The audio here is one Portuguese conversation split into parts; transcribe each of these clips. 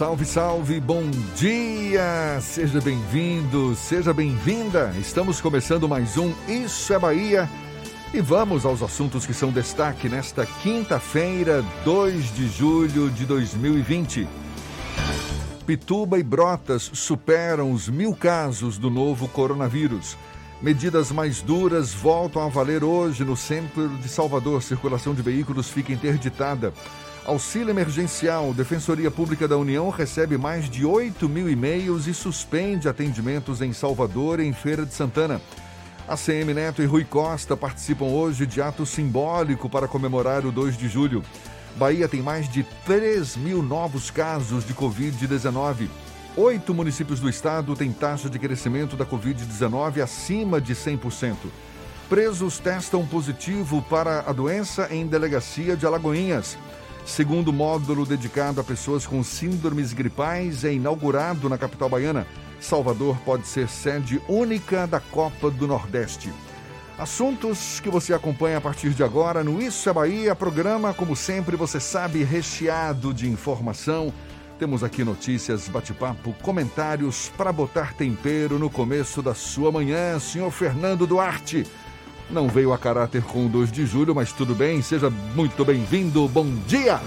Salve, salve, bom dia! Seja bem-vindo, seja bem-vinda. Estamos começando mais um Isso é Bahia. E vamos aos assuntos que são destaque nesta quinta-feira, 2 de julho de 2020. Pituba e Brotas superam os mil casos do novo coronavírus. Medidas mais duras voltam a valer hoje no centro de Salvador. Circulação de veículos fica interditada. Auxílio emergencial. Defensoria Pública da União recebe mais de 8 mil e-mails e suspende atendimentos em Salvador e em Feira de Santana. A CM Neto e Rui Costa participam hoje de ato simbólico para comemorar o 2 de julho. Bahia tem mais de 3 mil novos casos de Covid-19. Oito municípios do estado têm taxa de crescimento da Covid-19 acima de 100%. Presos testam positivo para a doença em delegacia de Alagoinhas. Segundo módulo dedicado a pessoas com síndromes gripais é inaugurado na capital baiana. Salvador pode ser sede única da Copa do Nordeste. Assuntos que você acompanha a partir de agora no Isso é Bahia, programa, como sempre, você sabe, recheado de informação. Temos aqui notícias, bate-papo, comentários para botar tempero no começo da sua manhã. Senhor Fernando Duarte, não veio a caráter com o 2 de julho, mas tudo bem, seja muito bem-vindo. Bom dia!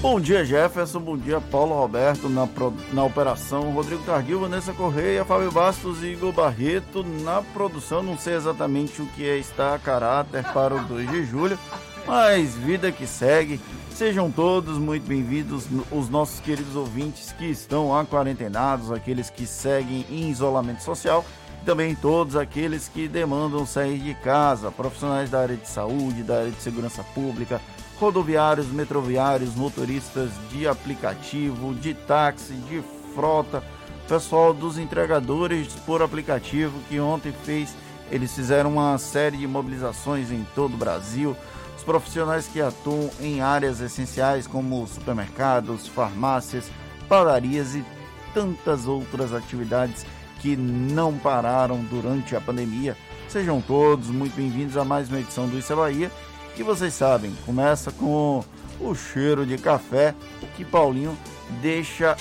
Bom dia, Jefferson. Bom dia, Paulo Roberto na, pro, na operação. Rodrigo Targil, Vanessa Correia, Fábio Bastos e Igor Barreto na produção. Não sei exatamente o que é estar a caráter para o 2 de julho, mas vida que segue. Sejam todos muito bem-vindos, os nossos queridos ouvintes que estão quarentenados, aqueles que seguem em isolamento social e também todos aqueles que demandam sair de casa, profissionais da área de saúde, da área de segurança pública, rodoviários, metroviários, motoristas de aplicativo, de táxi, de frota, pessoal dos entregadores por aplicativo que ontem fez, eles fizeram uma série de mobilizações em todo o Brasil. Os profissionais que atuam em áreas essenciais como supermercados, farmácias, padarias e tantas outras atividades que não pararam durante a pandemia. Sejam todos muito bem-vindos a mais uma edição do Isso é Bahia que vocês sabem, começa com o cheiro de café que Paulinho deixa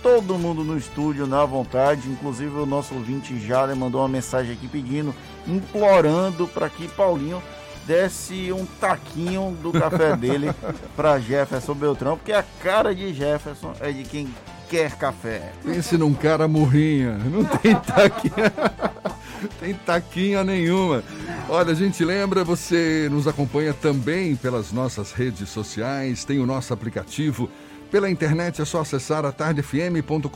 todo mundo no estúdio na vontade, inclusive o nosso ouvinte Jale mandou uma mensagem aqui pedindo, implorando para que Paulinho desse um taquinho do café dele para Jefferson Beltrão, porque a cara de Jefferson é de quem quer café. Pense num cara morrinha, não tem taquinha, tem taquinha nenhuma. Olha, a gente lembra, você nos acompanha também pelas nossas redes sociais, tem o nosso aplicativo. Pela internet é só acessar atardefm.com.br.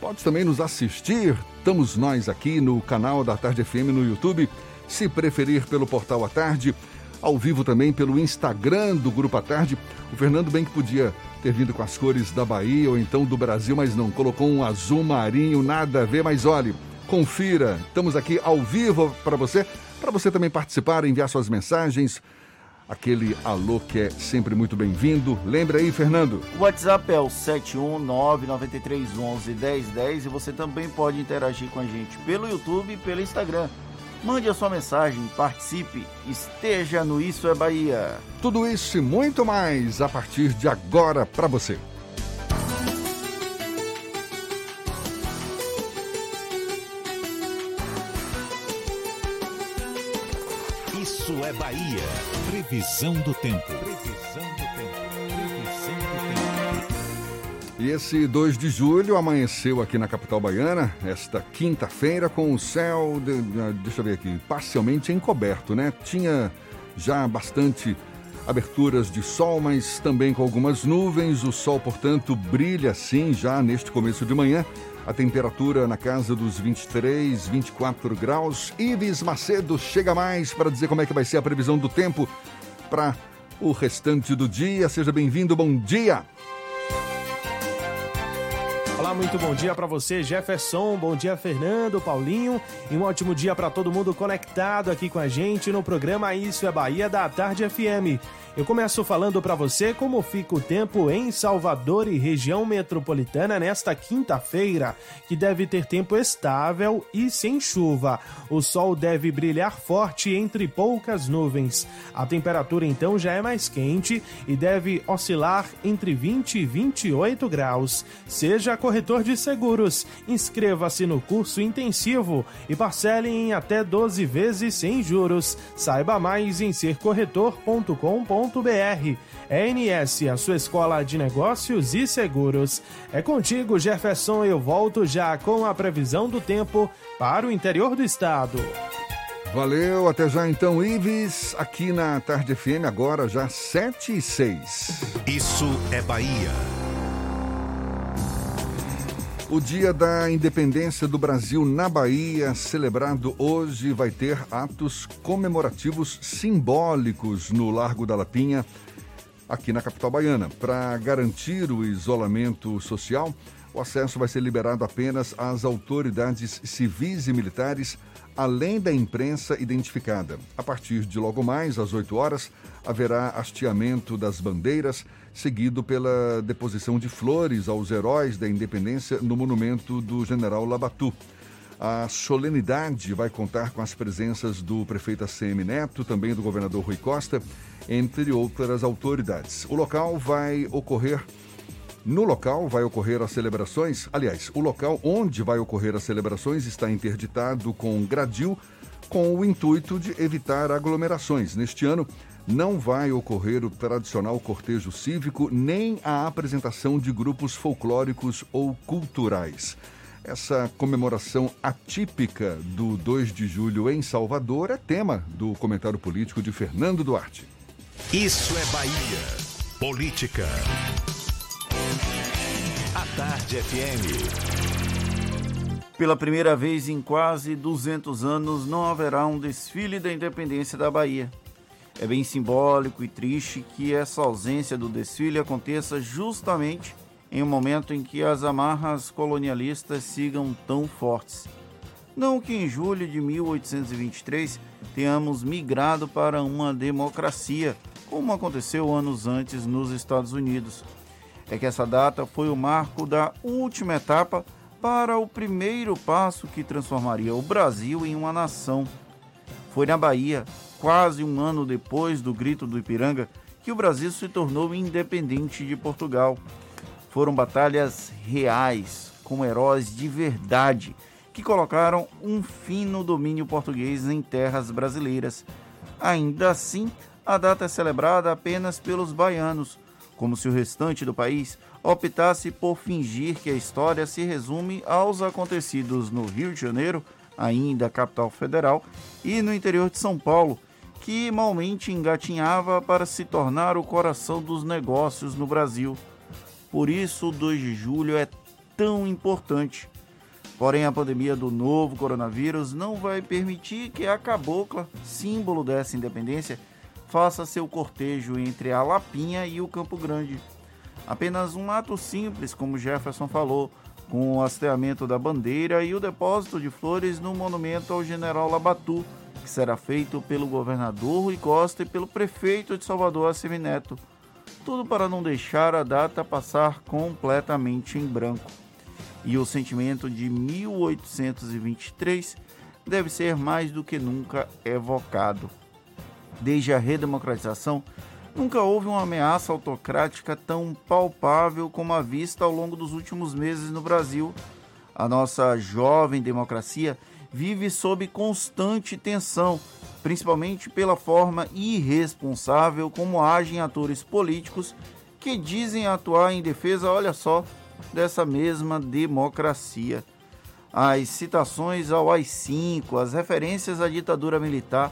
Pode também nos assistir. Estamos nós aqui no canal da Tarde FM no YouTube. Se preferir pelo portal A Tarde, ao vivo também pelo Instagram do Grupo A Tarde. O Fernando bem que podia ter vindo com as cores da Bahia ou então do Brasil, mas não. Colocou um azul marinho, nada a ver, mas olhe confira. Estamos aqui ao vivo para você, para você também participar, enviar suas mensagens. Aquele alô que é sempre muito bem-vindo. Lembra aí, Fernando? O WhatsApp é o 71993111010 e você também pode interagir com a gente pelo YouTube e pelo Instagram. Mande a sua mensagem, participe, esteja no Isso é Bahia. Tudo isso e muito mais a partir de agora para você. Isso é Bahia. Previsão do tempo. E esse 2 de julho amanheceu aqui na capital baiana, esta quinta-feira, com o céu, de, deixa eu ver aqui, parcialmente encoberto, né? Tinha já bastante aberturas de sol, mas também com algumas nuvens. O sol, portanto, brilha sim já neste começo de manhã. A temperatura na casa dos 23, 24 graus. Ives Macedo chega mais para dizer como é que vai ser a previsão do tempo para o restante do dia. Seja bem-vindo, bom dia! Muito bom dia para você, Jefferson. Bom dia, Fernando, Paulinho. E um ótimo dia para todo mundo conectado aqui com a gente no programa Isso é Bahia da Tarde FM. Eu começo falando para você como fica o tempo em Salvador e região metropolitana nesta quinta-feira, que deve ter tempo estável e sem chuva. O sol deve brilhar forte entre poucas nuvens. A temperatura então já é mais quente e deve oscilar entre 20 e 28 graus. Seja corretor de seguros, inscreva-se no curso intensivo e parcele em até 12 vezes sem juros. Saiba mais em sercorretor.com.br. ENS, a sua escola de negócios e seguros. É contigo, Jefferson. Eu volto já com a previsão do tempo para o interior do estado. Valeu, até já então, Ives, aqui na Tarde FM, agora já 7 e 6. Isso é Bahia. O Dia da Independência do Brasil na Bahia, celebrado hoje, vai ter atos comemorativos simbólicos no Largo da Lapinha, aqui na capital baiana. Para garantir o isolamento social, o acesso vai ser liberado apenas às autoridades civis e militares, além da imprensa identificada. A partir de logo mais, às 8 horas, haverá hasteamento das bandeiras seguido pela deposição de flores aos heróis da independência no monumento do general Labatu. A solenidade vai contar com as presenças do prefeito ACM Neto, também do governador Rui Costa, entre outras autoridades. O local vai ocorrer. No local vai ocorrer as celebrações. Aliás, o local onde vai ocorrer as celebrações está interditado com gradil, com o intuito de evitar aglomerações. Neste ano, não vai ocorrer o tradicional cortejo cívico nem a apresentação de grupos folclóricos ou culturais. Essa comemoração atípica do 2 de julho em Salvador é tema do comentário político de Fernando Duarte. Isso é Bahia. Política. A Tarde FM. Pela primeira vez em quase 200 anos, não haverá um desfile da independência da Bahia. É bem simbólico e triste que essa ausência do desfile aconteça justamente em um momento em que as amarras colonialistas sigam tão fortes. Não que em julho de 1823 tenhamos migrado para uma democracia, como aconteceu anos antes nos Estados Unidos. É que essa data foi o marco da última etapa para o primeiro passo que transformaria o Brasil em uma nação. Foi na Bahia, quase um ano depois do Grito do Ipiranga, que o Brasil se tornou independente de Portugal. Foram batalhas reais, com heróis de verdade, que colocaram um fim no domínio português em terras brasileiras. Ainda assim, a data é celebrada apenas pelos baianos, como se o restante do país optasse por fingir que a história se resume aos acontecidos no Rio de Janeiro, ainda capital federal, e no interior de São Paulo, que malmente engatinhava para se tornar o coração dos negócios no Brasil. Por isso, o 2 de julho é tão importante. Porém, a pandemia do novo coronavírus não vai permitir que a cabocla, símbolo dessa independência, faça seu cortejo entre a Lapinha e o Campo Grande. Apenas um ato simples, como Jefferson falou, com o hasteamento da bandeira e o depósito de flores no monumento ao general Labatu, que será feito pelo governador Rui Costa e pelo prefeito de Salvador, Assemineto. Tudo para não deixar a data passar completamente em branco. E o sentimento de 1823 deve ser mais do que nunca evocado. Desde a redemocratização, nunca houve uma ameaça autocrática tão palpável como a vista ao longo dos últimos meses no Brasil. A nossa jovem democracia vive sob constante tensão, principalmente pela forma irresponsável como agem atores políticos que dizem atuar em defesa, olha só, dessa mesma democracia. As citações ao AI-5, as referências à ditadura militar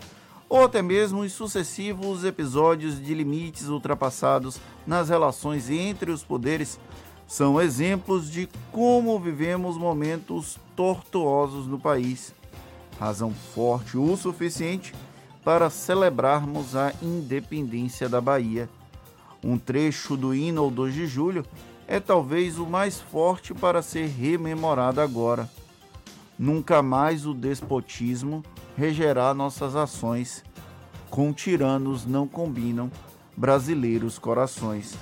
ou até mesmo os sucessivos episódios de limites ultrapassados nas relações entre os poderes são exemplos de como vivemos momentos tortuosos no país. Razão forte o suficiente para celebrarmos a independência da Bahia. Um trecho do hino 2 de julho é talvez o mais forte para ser rememorado agora. Nunca mais o despotismo regerá nossas ações. Com tiranos não combinam brasileiros corações.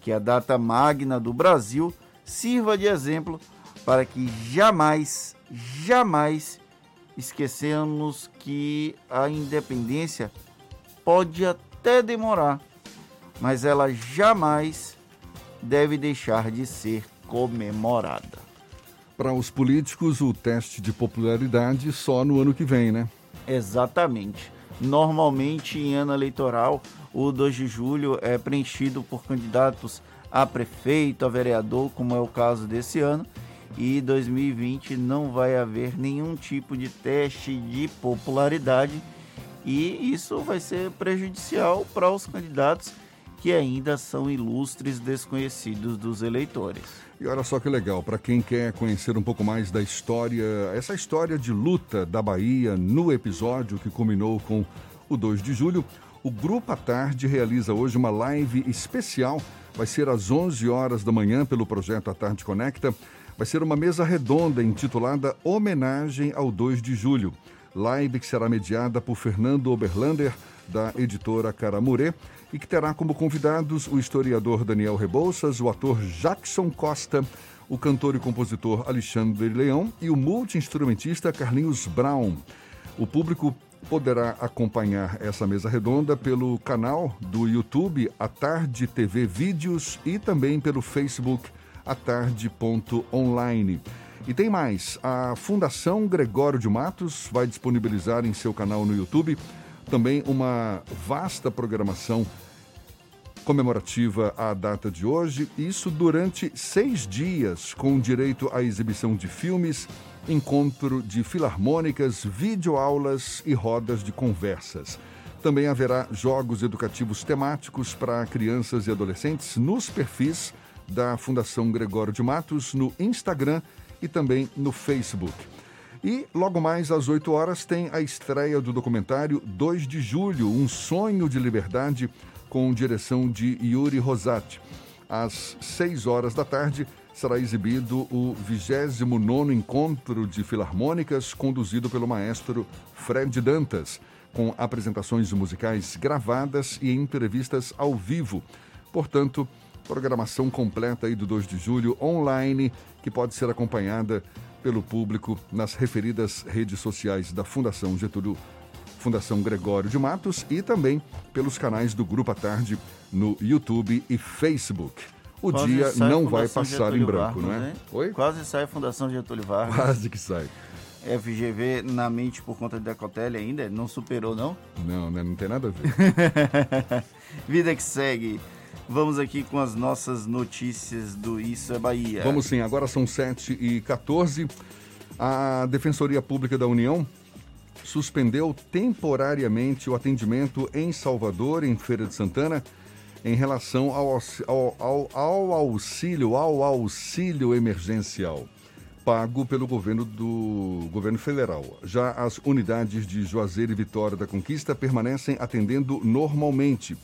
Que a data magna do Brasil sirva de exemplo para que jamais, jamais esqueçamos que a independência pode até demorar, mas ela jamais deve deixar de ser comemorada. Para os políticos, o teste de popularidade só no ano que vem, né? Exatamente. Normalmente, em ano eleitoral, o 2 de julho é preenchido por candidatos a prefeito, a vereador, como é o caso desse ano, e 2020 não vai haver nenhum tipo de teste de popularidade e isso vai ser prejudicial para os candidatos que ainda são ilustres desconhecidos dos eleitores. E olha só que legal, para quem quer conhecer um pouco mais da história, essa história de luta da Bahia no episódio que culminou com o 2 de julho, o Grupo à Tarde realiza hoje uma live especial. Vai ser às 11 horas da manhã pelo projeto A Tarde Conecta vai ser uma mesa redonda intitulada Homenagem ao 2 de Julho. Live que será mediada por Fernando Oberlander, da editora Caramurê, e que terá como convidados o historiador Daniel Rebouças, o ator Jackson Costa, o cantor e compositor Alexandre Leão e o multi-instrumentista Carlinhos Brown. O público poderá acompanhar essa mesa redonda pelo canal do YouTube A Tarde TV Vídeos e também pelo Facebook atarde.online. E tem mais, a Fundação Gregório de Matos vai disponibilizar em seu canal no YouTube também uma vasta programação comemorativa à data de hoje, isso durante seis dias, com direito à exibição de filmes, encontro de filarmônicas, videoaulas e rodas de conversas. Também haverá jogos educativos temáticos para crianças e adolescentes nos perfis da Fundação Gregório de Matos no Instagram e também no Facebook. E logo mais às 8 horas tem a estreia do documentário 2 de Julho, Um Sonho de Liberdade, com direção de Yuri Rosati. Às 6 horas da tarde será exibido o 29 Encontro de Filarmônicas, conduzido pelo maestro Fred Dantas, com apresentações musicais gravadas e entrevistas ao vivo. Portanto, Programação completa aí do 2 de julho online, que pode ser acompanhada pelo público nas referidas redes sociais da Fundação Getúlio, Fundação Gregório de Matos e também pelos canais do Grupo à Tarde no YouTube e Facebook. O Quase dia não vai passar Getúlio em branco, Vargas, não é? Oi? Quase sai a Fundação Getúlio Vargas. Quase que sai. FGV na mente por conta de Decotelli ainda? Não superou, não? Não, né? não tem nada a ver. Vida que segue. Vamos aqui com as nossas notícias do Isso é Bahia. Vamos sim, agora são 7 e 14 A Defensoria Pública da União suspendeu temporariamente o atendimento em Salvador, em Feira de Santana, em relação ao, ao, ao, ao auxílio, ao auxílio emergencial pago pelo governo do governo federal. Já as unidades de Juazeiro e Vitória da Conquista permanecem atendendo normalmente.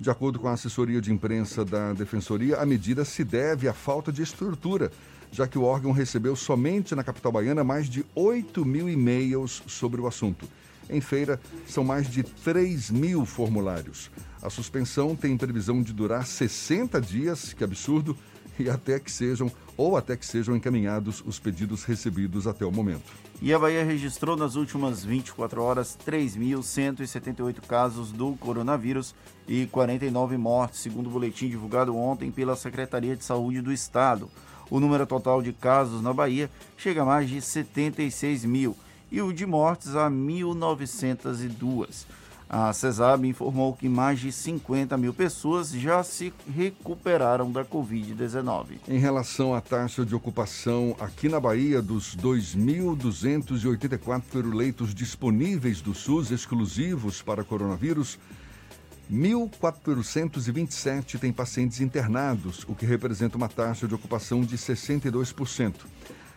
De acordo com a assessoria de imprensa da Defensoria, a medida se deve à falta de estrutura, já que o órgão recebeu somente na capital baiana mais de 8 mil e-mails sobre o assunto. Em feira, são mais de 3 mil formulários. A suspensão tem previsão de durar 60 dias, que absurdo, e até que sejam ou até que sejam encaminhados os pedidos recebidos até o momento. E a Bahia registrou nas últimas 24 horas 3.178 casos do coronavírus e 49 mortes, segundo o boletim divulgado ontem pela Secretaria de Saúde do Estado. O número total de casos na Bahia chega a mais de 76 mil e o de mortes a 1.902. A CESAB informou que mais de 50 mil pessoas já se recuperaram da Covid-19. Em relação à taxa de ocupação aqui na Bahia, dos 2.284 leitos disponíveis do SUS exclusivos para coronavírus, 1.427 têm pacientes internados, o que representa uma taxa de ocupação de 62%.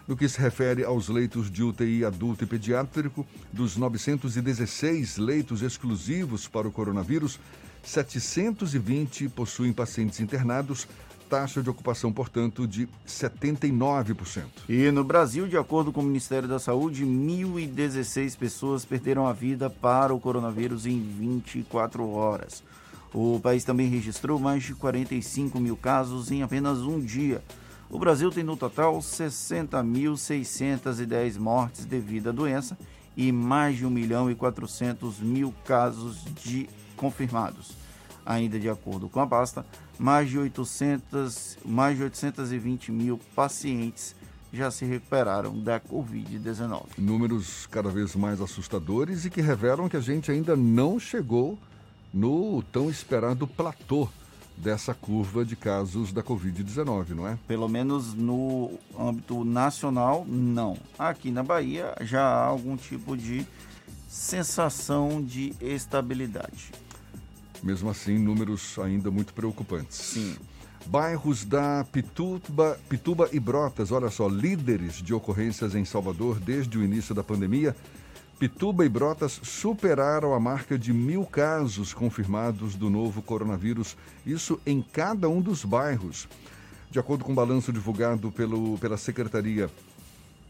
No que se refere aos leitos de UTI adulto e pediátrico, dos 916 leitos exclusivos para o coronavírus, 720 possuem pacientes internados, taxa de ocupação, portanto, de 79%. E no Brasil, de acordo com o Ministério da Saúde, 1.016 pessoas perderam a vida para o coronavírus em 24 horas. O país também registrou mais de 45 mil casos em apenas um dia. O Brasil tem no total 60.610 mortes devido à doença e mais de 1 milhão e 400 mil casos de confirmados. Ainda de acordo com a pasta, mais de, 800, mais de 820 mil pacientes já se recuperaram da Covid-19. Números cada vez mais assustadores e que revelam que a gente ainda não chegou no tão esperado platô dessa curva de casos da Covid-19, não é? Pelo menos no âmbito nacional, não. Aqui na Bahia já há algum tipo de sensação de estabilidade. Mesmo assim, números ainda muito preocupantes. Sim. Bairros da Pituba, Pituba e Brotas, olha só, líderes de ocorrências em Salvador desde o início da pandemia. Pituba e Brotas superaram a marca de mil casos confirmados do novo coronavírus, isso em cada um dos bairros. De acordo com o balanço divulgado pelo, pela Secretaria,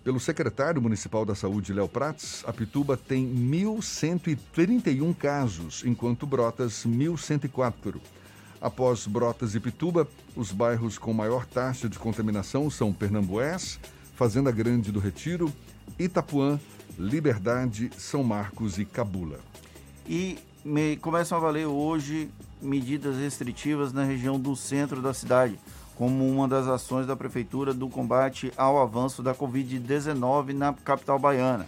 pelo secretário municipal da Saúde, Léo Prats, a Pituba tem 1.131 casos, enquanto Brotas 1.104. Após Brotas e Pituba, os bairros com maior taxa de contaminação são Pernambués, Fazenda Grande do Retiro, Itapuã, Liberdade, São Marcos e Cabula. E me, começam a valer hoje medidas restritivas na região do centro da cidade, como uma das ações da Prefeitura do combate ao avanço da Covid-19 na capital baiana.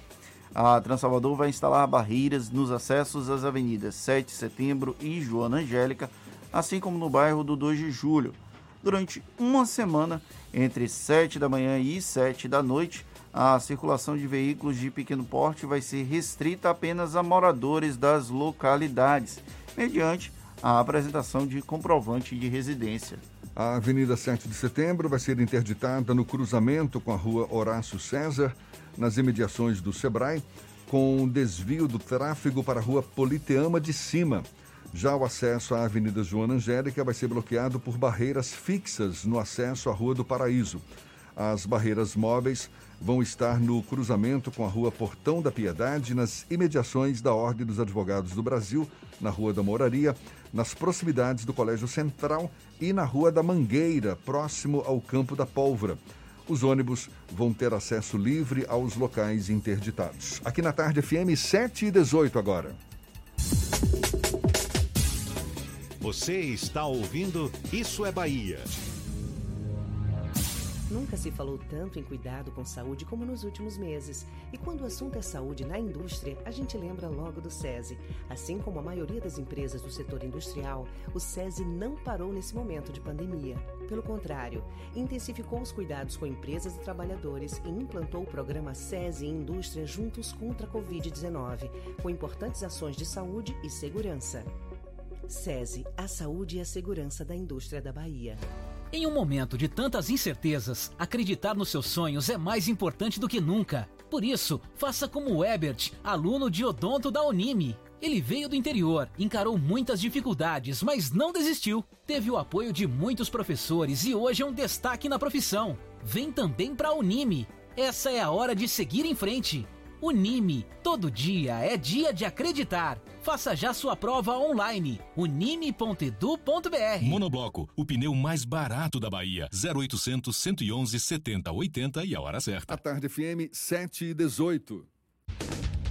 A Transalvador vai instalar barreiras nos acessos às avenidas 7 de setembro e Joana Angélica, assim como no bairro do 2 de julho. Durante uma semana, entre 7 da manhã e 7 da noite, a circulação de veículos de pequeno porte vai ser restrita apenas a moradores das localidades, mediante a apresentação de comprovante de residência. A Avenida 7 de Setembro vai ser interditada no cruzamento com a Rua Horácio César, nas imediações do Sebrae, com desvio do tráfego para a Rua Politeama de Cima. Já o acesso à Avenida Joana Angélica vai ser bloqueado por barreiras fixas no acesso à Rua do Paraíso. As barreiras móveis vão estar no cruzamento com a Rua Portão da Piedade, nas imediações da Ordem dos Advogados do Brasil, na Rua da Moraria, nas proximidades do Colégio Central e na Rua da Mangueira, próximo ao Campo da Pólvora. Os ônibus vão ter acesso livre aos locais interditados. Aqui na tarde FM 7 e 18 agora. Você está ouvindo Isso é Bahia. Nunca se falou tanto em cuidado com saúde como nos últimos meses. E quando o assunto é saúde na indústria, a gente lembra logo do SESI. Assim como a maioria das empresas do setor industrial, o SESI não parou nesse momento de pandemia. Pelo contrário, intensificou os cuidados com empresas e trabalhadores e implantou o programa SESI Indústria Juntos contra a Covid-19, com importantes ações de saúde e segurança. SESI, a saúde e a segurança da indústria da Bahia. Em um momento de tantas incertezas, acreditar nos seus sonhos é mais importante do que nunca. Por isso, faça como o Ebert, aluno de odonto da Unime. Ele veio do interior, encarou muitas dificuldades, mas não desistiu. Teve o apoio de muitos professores e hoje é um destaque na profissão. Vem também para a Unime. Essa é a hora de seguir em frente. Unime, todo dia é dia de acreditar. Faça já sua prova online. unime.edu.br. Monobloco, o pneu mais barato da Bahia. 0800 111 70 80 e a hora certa. A tarde FM 7 e 18.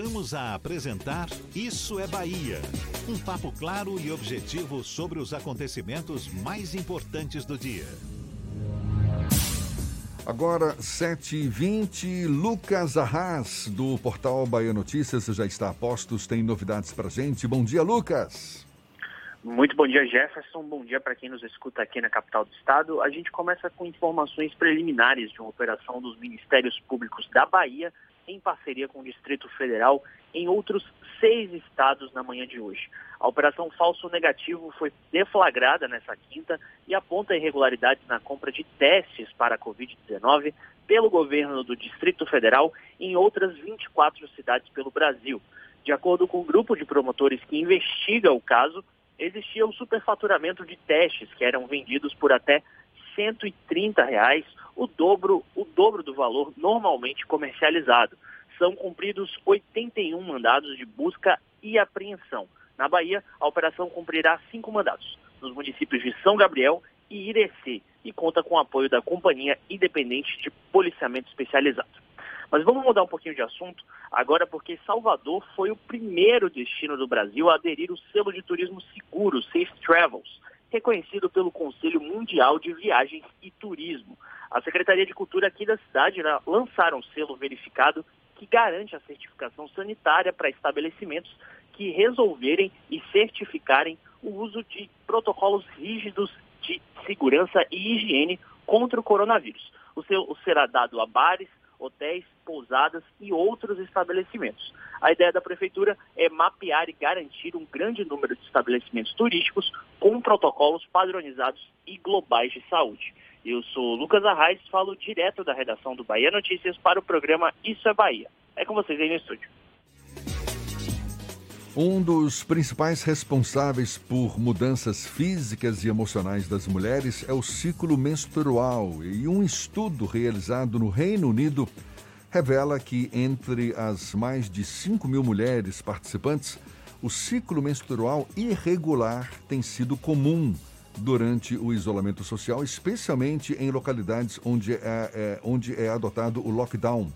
Voltamos a apresentar Isso é Bahia. Um papo claro e objetivo sobre os acontecimentos mais importantes do dia. Agora, 7h20, Lucas Arras, do portal Bahia Notícias, já está a postos, tem novidades pra gente. Bom dia, Lucas. Muito bom dia, Jefferson. Bom dia para quem nos escuta aqui na capital do estado. A gente começa com informações preliminares de uma operação dos Ministérios Públicos da Bahia em parceria com o Distrito Federal em outros seis estados na manhã de hoje. A operação Falso Negativo foi deflagrada nessa quinta e aponta irregularidades na compra de testes para a Covid-19 pelo governo do Distrito Federal em outras 24 cidades pelo Brasil. De acordo com o grupo de promotores que investiga o caso, existia um superfaturamento de testes que eram vendidos por até 130 reais, o dobro, o dobro do valor normalmente comercializado. São cumpridos 81 mandados de busca e apreensão. Na Bahia, a operação cumprirá cinco mandados, nos municípios de São Gabriel e Irecê, e conta com o apoio da Companhia Independente de Policiamento Especializado. Mas vamos mudar um pouquinho de assunto agora porque Salvador foi o primeiro destino do Brasil a aderir o selo de turismo seguro, Safe Travels, reconhecido pelo Conselho Mundial de Viagens e Turismo. A Secretaria de Cultura aqui da cidade né, lançaram um selo verificado que garante a certificação sanitária para estabelecimentos que resolverem e certificarem o uso de protocolos rígidos de segurança e higiene contra o coronavírus. O selo será dado a bares, hotéis, pousadas e outros estabelecimentos. A ideia da prefeitura é mapear e garantir um grande número de estabelecimentos turísticos com protocolos padronizados e globais de saúde. Eu sou Lucas Arraes, falo direto da redação do Bahia Notícias para o programa Isso é Bahia. É com vocês aí no estúdio. Um dos principais responsáveis por mudanças físicas e emocionais das mulheres é o ciclo menstrual. E um estudo realizado no Reino Unido revela que entre as mais de 5 mil mulheres participantes, o ciclo menstrual irregular tem sido comum durante o isolamento social, especialmente em localidades onde é, é, onde é adotado o lockdown.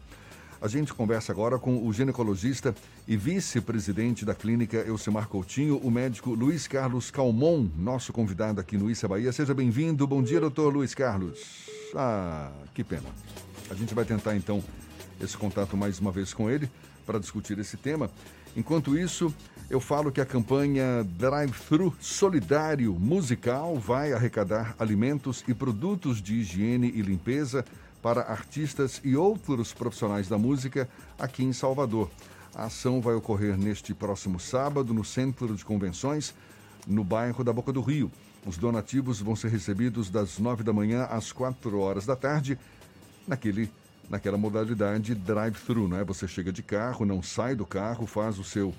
A gente conversa agora com o ginecologista e vice-presidente da clínica Elcimar Coutinho, o médico Luiz Carlos Calmon, nosso convidado aqui no Issa Bahia. Seja bem-vindo. Bom dia, doutor Luiz Carlos. Ah, que pena. A gente vai tentar então esse contato mais uma vez com ele para discutir esse tema. Enquanto isso, eu falo que a campanha Drive-Thru Solidário Musical vai arrecadar alimentos e produtos de higiene e limpeza para artistas e outros profissionais da música aqui em Salvador. A ação vai ocorrer neste próximo sábado no Centro de Convenções, no bairro da Boca do Rio. Os donativos vão ser recebidos das nove da manhã às quatro horas da tarde, naquele, naquela modalidade drive-thru, não é? Você chega de carro, não sai do carro, faz o seu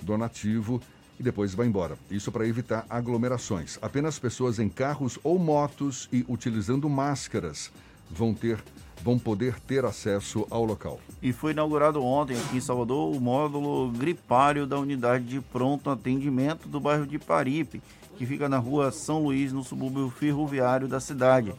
donativo e depois vai embora. Isso para evitar aglomerações. Apenas pessoas em carros ou motos e utilizando máscaras vão ter vão poder ter acesso ao local. E foi inaugurado ontem aqui em Salvador o módulo gripário da unidade de pronto atendimento do bairro de Paripe, que fica na rua São Luís, no subúrbio ferroviário da cidade.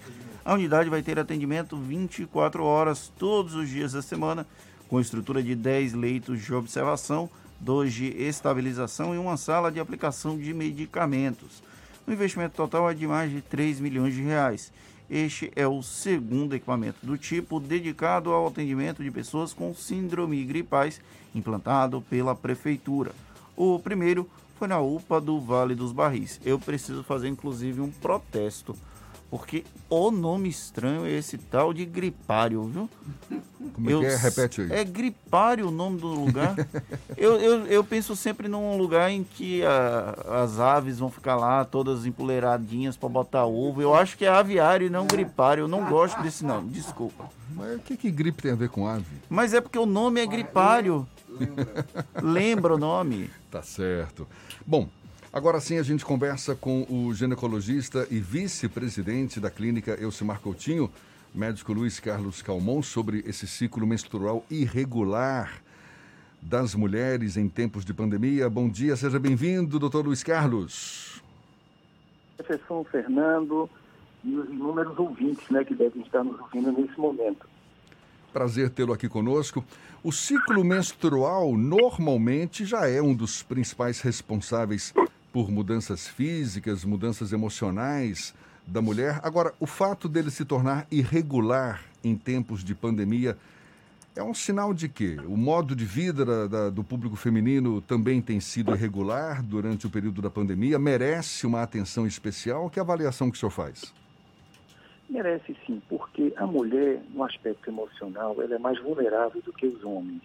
A unidade vai ter atendimento 24 horas todos os dias da semana, com estrutura de 10 leitos de observação, dois de estabilização e uma sala de aplicação de medicamentos. O investimento total é de mais de 3 milhões de reais este é o segundo equipamento do tipo dedicado ao atendimento de pessoas com síndrome gripais implantado pela prefeitura. O primeiro foi na UPA do Vale dos Barris. Eu preciso fazer inclusive um protesto, Porque o nome estranho é esse tal de gripário, viu? Como é que é? Repete aí. É gripário o nome do lugar. eu, eu, eu penso sempre num lugar em que a- as aves vão ficar lá todas empoleiradinhas para botar ovo. Eu acho que é aviário e não gripário. Eu não gosto desse nome, desculpa. Mas o que, que gripe tem a ver com ave? Mas é porque o nome é gripário. Lembra o nome? Tá certo. Bom, agora sim a gente conversa com o ginecologista e vice-presidente da clínica Elcimar Coutinho, médico Luiz Carlos Calmon, sobre esse ciclo menstrual irregular das mulheres em tempos de pandemia. Bom dia, seja bem-vindo, doutor Luiz Carlos. Professor Fernando e os inúmeros ouvintes né, que devem estar nos ouvindo nesse momento. Prazer tê-lo aqui conosco. O ciclo menstrual normalmente já é um dos principais responsáveis por mudanças físicas, mudanças emocionais da mulher. Agora, o fato dele se tornar irregular em tempos de pandemia é um sinal de que o modo de vida da- da- do público feminino também tem sido irregular durante o período da pandemia, merece uma atenção especial. Que avaliação que o senhor faz? Merece sim, porque a mulher, no aspecto emocional, ela é mais vulnerável do que os homens.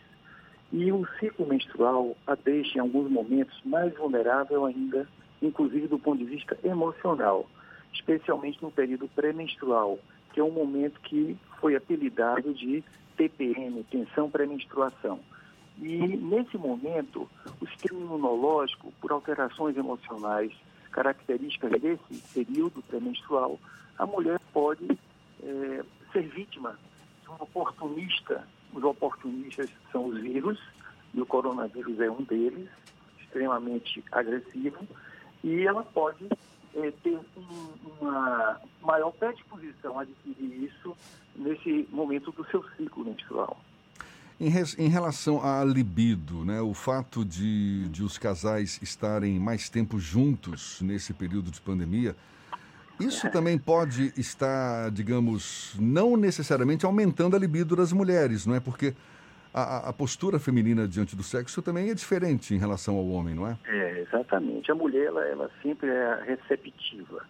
E o ciclo menstrual a deixa, em alguns momentos, mais vulnerável ainda, inclusive do ponto de vista emocional, especialmente no período pré-menstrual, que é um momento que foi apelidado de TPM, tensão pré-menstruação. E nesse momento, o sistema imunológico, por alterações emocionais características desse período pré-menstrual, a mulher pode eh, ser vítima de um oportunista. Os oportunistas são os vírus, e o coronavírus é um deles, extremamente agressivo, e ela pode eh, ter um- uma maior predisposição a adquirir isso nesse momento do seu ciclo menstrual. Em, res- em relação à libido, né, o fato de, de os casais estarem mais tempo juntos nesse período de pandemia, isso também pode estar, digamos, não necessariamente aumentando a libido das mulheres, não é? Porque a, a- a postura feminina diante do sexo também é diferente em relação ao homem, não é? É, exatamente. A mulher, ela, ela sempre é receptiva.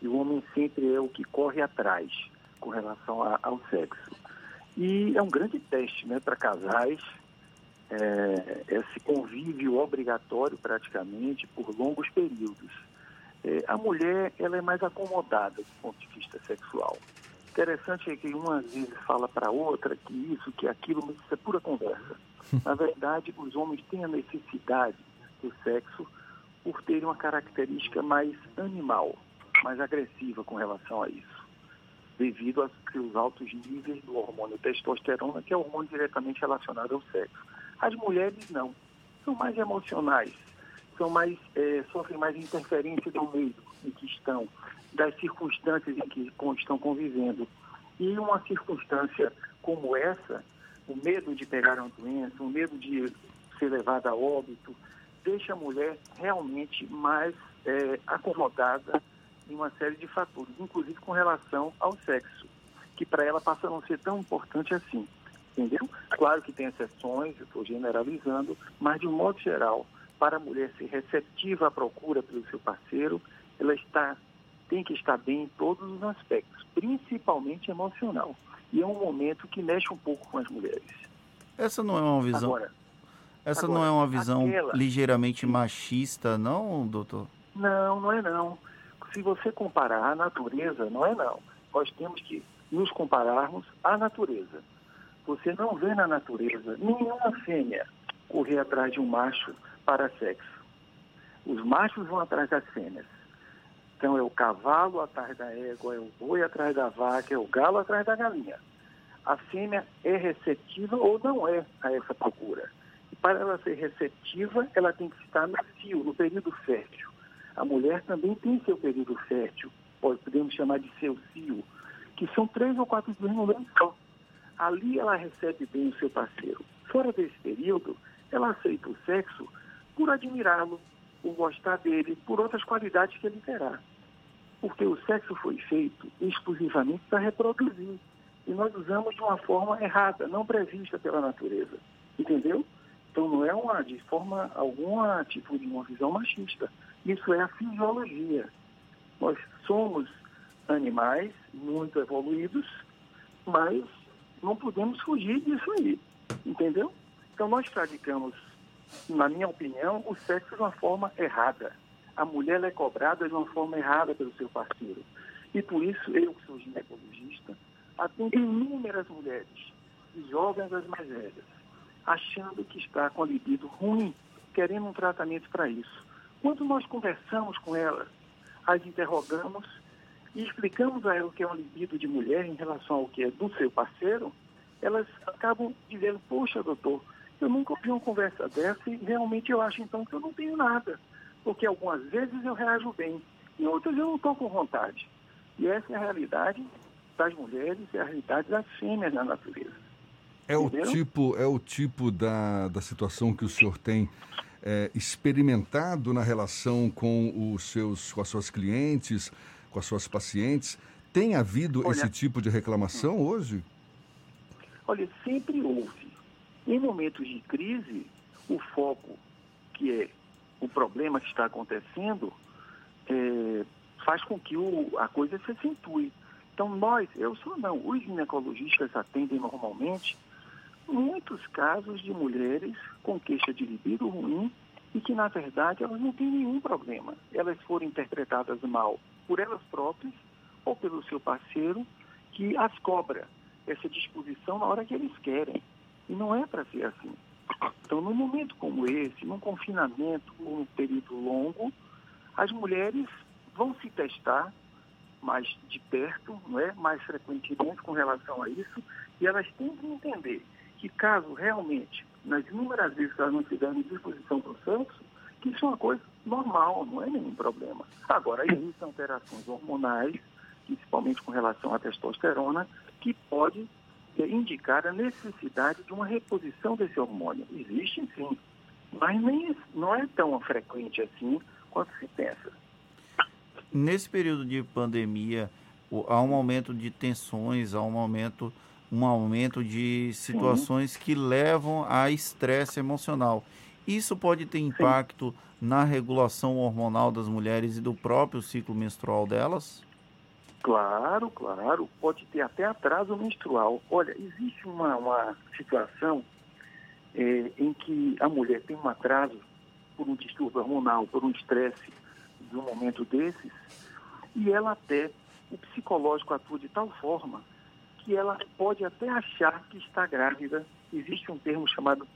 E o homem sempre é o que corre atrás com relação a- ao sexo. E é um grande teste né, para casais, é, esse convívio obrigatório praticamente por longos períodos. É, a mulher, ela é mais acomodada do ponto de vista sexual. Interessante é que uma às vezes fala para outra que isso, que aquilo, mas isso é pura conversa. Na verdade, os homens têm a necessidade do sexo por terem uma característica mais animal, mais agressiva com relação a isso, devido aos altos níveis do hormônio testosterona, que é o hormônio diretamente relacionado ao sexo. As mulheres não, são mais emocionais, são mais, eh, sofrem mais interferência do meio em que estão, das circunstâncias em que estão convivendo. E uma circunstância como essa, o medo de pegar uma doença, o medo de ser levada a óbito, deixa a mulher realmente mais eh, acomodada em uma série de fatores, inclusive com relação ao sexo, que para ela passa a não ser tão importante assim. Entendeu? Claro que tem exceções, eu estou generalizando, mas de um modo geral, para a mulher ser receptiva à procura pelo seu parceiro, ela está, tem que estar bem em todos os aspectos, principalmente emocional. E é um momento que mexe um pouco com as mulheres. Essa não é uma visão. Agora, essa agora, não é uma visão aquela- ligeiramente machista, não, doutor? Não, não é não. Se você comparar a natureza, não é não. Nós temos que nos compararmos à natureza. Você não vê na natureza nenhuma fêmea correr atrás de um macho para sexo. Os machos vão atrás das fêmeas. Então é o cavalo atrás da égua, é o boi atrás da vaca, é o galo atrás da galinha. A fêmea é receptiva ou não é a essa procura. E para ela ser receptiva, ela tem que estar no cio, no período fértil. A mulher também tem seu período fértil, podemos chamar de seu cio, que são três ou quatro dias no só. Ali ela recebe bem o seu parceiro. Fora desse período, ela aceita o sexo por admirá-lo, por gostar dele, por outras qualidades que ele terá. Porque o sexo foi feito exclusivamente para reproduzir. E nós usamos de uma forma errada, não prevista pela natureza. Entendeu? Então não é uma, de forma alguma, tipo de uma visão machista. Isso é a fisiologia. Nós somos animais muito evoluídos, mas não podemos fugir disso aí, entendeu? Então nós praticamos, na minha opinião, o sexo de uma forma errada. A mulher é cobrada de uma forma errada pelo seu parceiro. E por isso eu, que sou ginecologista, atendo inúmeras mulheres, jovens às mais velhas, achando que está com a libido ruim, querendo um tratamento para isso. Quando nós conversamos com elas, as interrogamos e explicamos a ela o que é um libido de mulher em relação ao que é do seu parceiro, elas acabam dizendo, poxa, doutor, eu nunca ouvi uma conversa dessa e realmente eu acho então que eu não tenho nada. Porque algumas vezes eu reajo bem, e outras eu não estou com vontade. E essa é a realidade das mulheres e a realidade das fêmeas na natureza. É o tipo, é o tipo da, da situação que o senhor tem é, experimentado na relação com os seus, com as suas clientes, com as suas pacientes? Tem havido Olha, esse tipo de reclamação hoje? Olha, sempre houve. Em momentos de crise, o foco, que é o problema que está acontecendo, é, faz com que o, a coisa se acentue. Então, nós, eu sou não, os ginecologistas atendem normalmente muitos casos de mulheres com queixa de libido ruim e que, na verdade, elas não têm nenhum problema. Elas foram interpretadas mal por elas próprias ou pelo seu parceiro, que as cobra essa disposição na hora que eles querem. E não é para ser assim. Então, num momento como esse, num confinamento, um período longo, as mulheres vão se testar mais de perto, não é? mais frequentemente com relação a isso, e elas têm que entender que caso realmente, nas inúmeras vezes que elas não tiverem disposição para o sexo, que isso é uma coisa normal, não é nenhum problema. Agora, existem alterações hormonais, principalmente com relação à testosterona, que pode indicar a necessidade de uma reposição desse hormônio. Existe sim, mas nem, não é tão frequente assim quanto se pensa. Nesse período de pandemia, há um aumento de tensões, há um aumento, um aumento de situações sim. que levam a estresse emocional. Isso pode ter impacto sim. na regulação hormonal das mulheres e do próprio ciclo menstrual delas? Claro, claro, pode ter até atraso menstrual. Olha, existe uma, uma situação é, em que a mulher tem um atraso por um distúrbio hormonal, por um estresse de um momento desses, e ela até, o psicológico atua de tal forma que ela pode até achar que está grávida. Existe um termo chamado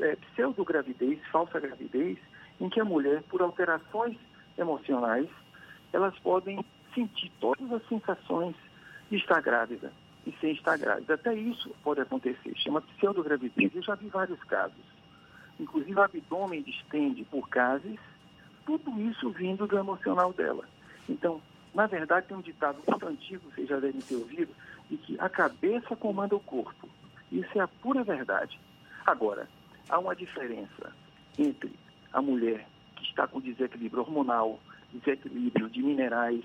é, pseudogravidez, falsa gravidez, em que a mulher, por alterações emocionais, elas podem sentir todas as sensações de estar grávida e sem estar grávida. Até isso pode acontecer, chama pseudogravidez. Eu já vi vários casos. Inclusive o abdômen distende por gases, tudo isso vindo do emocional dela. Então, na verdade, tem um ditado muito antigo, vocês já devem ter ouvido, de que a cabeça comanda o corpo. Isso é a pura verdade. Agora, há uma diferença entre a mulher que está com desequilíbrio hormonal, desequilíbrio de minerais,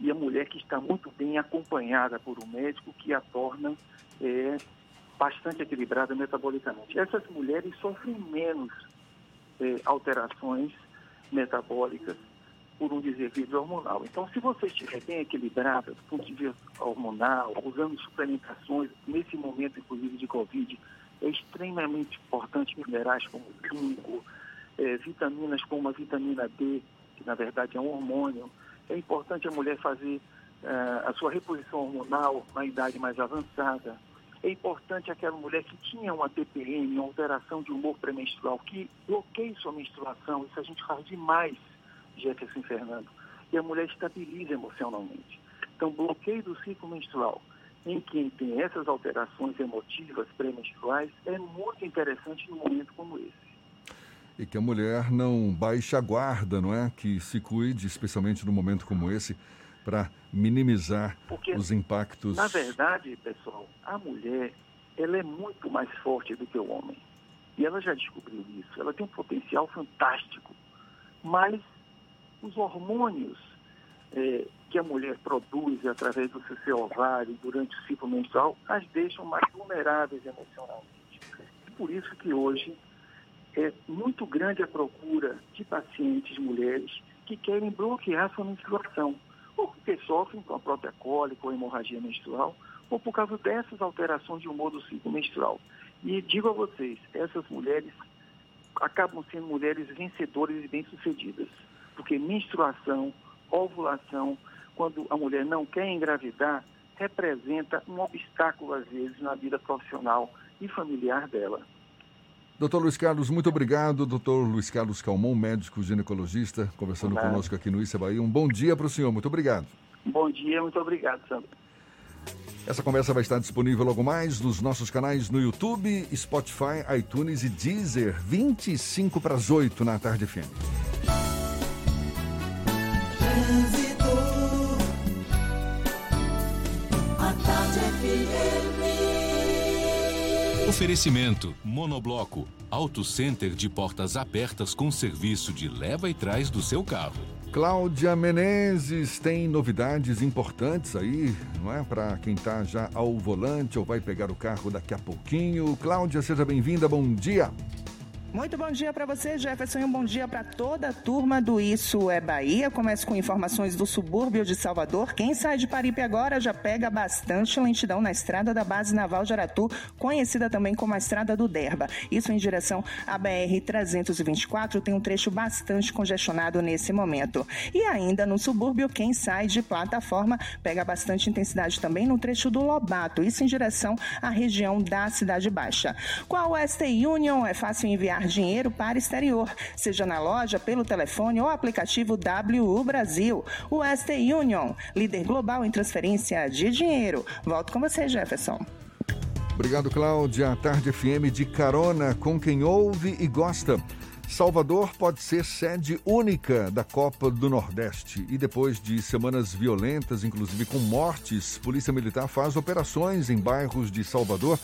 e a mulher que está muito bem acompanhada por um médico que a torna é, bastante equilibrada metabolicamente. Essas mulheres sofrem menos é, alterações metabólicas por um desequilíbrio hormonal. Então, se você estiver bem equilibrada do ponto de vista hormonal, usando suplementações, nesse momento, inclusive, de Covid, é extremamente importante minerais como zinco, é, vitaminas como a vitamina D, que na verdade é um hormônio, é importante a mulher fazer uh, a sua reposição hormonal na idade mais avançada. É importante aquela mulher que tinha uma TPM, uma alteração de humor pré-menstrual, que bloqueie sua menstruação. Isso a gente faz demais, Jefferson Fernando. E a mulher estabiliza emocionalmente. Então, bloqueio do ciclo menstrual em quem tem essas alterações emotivas pré-menstruais é muito interessante num momento como esse e que a mulher não baixe a guarda, não é? Que se cuide, especialmente num momento como esse, para minimizar Porque, os impactos. Na verdade, pessoal, a mulher ela é muito mais forte do que o homem. E ela já descobriu isso. Ela tem um potencial fantástico. Mas os hormônios é, que a mulher produz através do seu ovário durante o ciclo menstrual as deixam mais vulneráveis emocionalmente. Por isso que hoje é muito grande a procura de pacientes mulheres que querem bloquear sua menstruação. ou porque sofrem com a própria cólica ou hemorragia menstrual, ou por causa dessas alterações de humor do ciclo menstrual. E digo a vocês, essas mulheres acabam sendo mulheres vencedoras e bem-sucedidas, porque menstruação, ovulação, quando a mulher não quer engravidar, representa um obstáculo, às vezes, na vida profissional e familiar dela. Doutor Luiz Carlos, muito obrigado. Doutor Luiz Carlos Calmon, médico ginecologista, conversando Olá. conosco aqui no Issa Bahia. Um bom dia para o senhor, muito obrigado. Bom dia, muito obrigado, Sandro. Essa conversa vai estar disponível logo mais nos nossos canais no YouTube, Spotify, iTunes e Deezer, 25 para as 8 na tarde FM. Oferecimento: Monobloco, Auto Center de portas abertas com serviço de leva e trás do seu carro. Cláudia Menezes tem novidades importantes aí, não é? Para quem está já ao volante ou vai pegar o carro daqui a pouquinho. Cláudia, seja bem-vinda, bom dia. Muito bom dia para você, Jefferson, e um bom dia para toda a turma do Isso é Bahia. Começo com informações do subúrbio de Salvador. Quem sai de Paripe agora já pega bastante lentidão na estrada da Base Naval de Aratu, conhecida também como a Estrada do Derba. Isso em direção à BR-324, tem um trecho bastante congestionado nesse momento. E ainda no subúrbio, quem sai de plataforma pega bastante intensidade também no trecho do Lobato, isso em direção à região da Cidade Baixa. Com a Western Union, é fácil enviar enviar dinheiro para exterior, seja na loja, pelo telefone ou aplicativo WU Brasil. O Western Union, líder global em transferência de dinheiro. Volto com você, Jefferson. Obrigado, Cláudia. Tarde FM de carona com quem ouve e gosta. Salvador pode ser sede única da Copa do Nordeste. E depois de semanas violentas, inclusive com mortes, Polícia Militar faz operações em bairros de Salvador.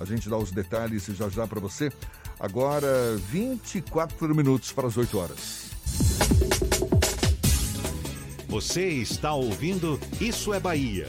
A gente dá os detalhes já já para você. Agora, 24 minutos para as 8 horas. Você está ouvindo Isso é Bahia.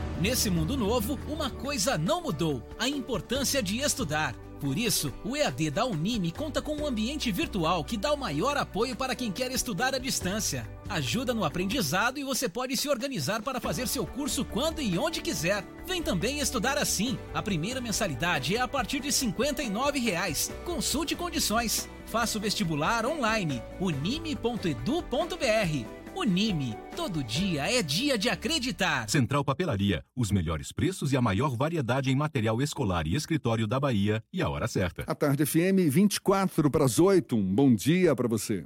Nesse mundo novo, uma coisa não mudou: a importância de estudar. Por isso, o EAD da Unime conta com um ambiente virtual que dá o maior apoio para quem quer estudar à distância. Ajuda no aprendizado e você pode se organizar para fazer seu curso quando e onde quiser. Vem também estudar assim. A primeira mensalidade é a partir de 59 reais. Consulte condições. Faça o vestibular online unime.edu.br. Unime. Todo dia é dia de acreditar. Central Papelaria. Os melhores preços e a maior variedade em material escolar e escritório da Bahia. E a hora certa. A tarde FM, 24 para as 8. Um bom dia para você.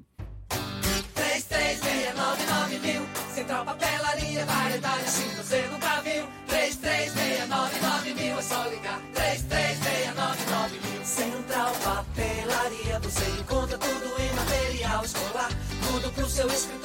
3369 mil. Central Papelaria, variedade assim você nunca viu. 3369 mil. É só ligar. 3369 mil. Central Papelaria, você encontra tudo em material escolar. Tudo pro seu escritório,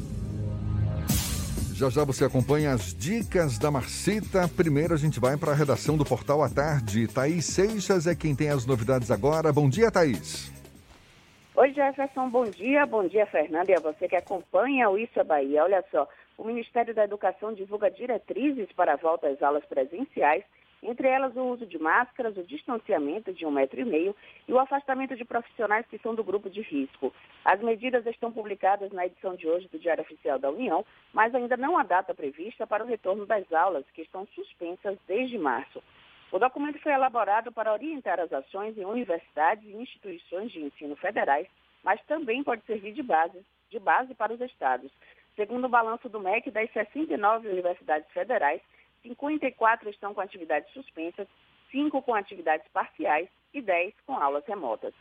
Já já você acompanha as dicas da Marcita. Primeiro a gente vai para a redação do Portal à Tarde. Thaís Seixas é quem tem as novidades agora. Bom dia, Thaís. Oi, Jefferson, bom dia. Bom dia, Fernando, e a você que acompanha o Isso é Bahia. Olha só, o Ministério da Educação divulga diretrizes para a volta às aulas presenciais entre elas o uso de máscaras, o distanciamento de um metro e meio e o afastamento de profissionais que são do grupo de risco. As medidas estão publicadas na edição de hoje do Diário Oficial da União, mas ainda não há data prevista para o retorno das aulas, que estão suspensas desde março. O documento foi elaborado para orientar as ações em universidades e instituições de ensino federais, mas também pode servir de base, de base para os estados. Segundo o balanço do MEC, das 69 universidades federais, 54 estão com atividades suspensas, 5 com atividades parciais e 10 com aulas remotas.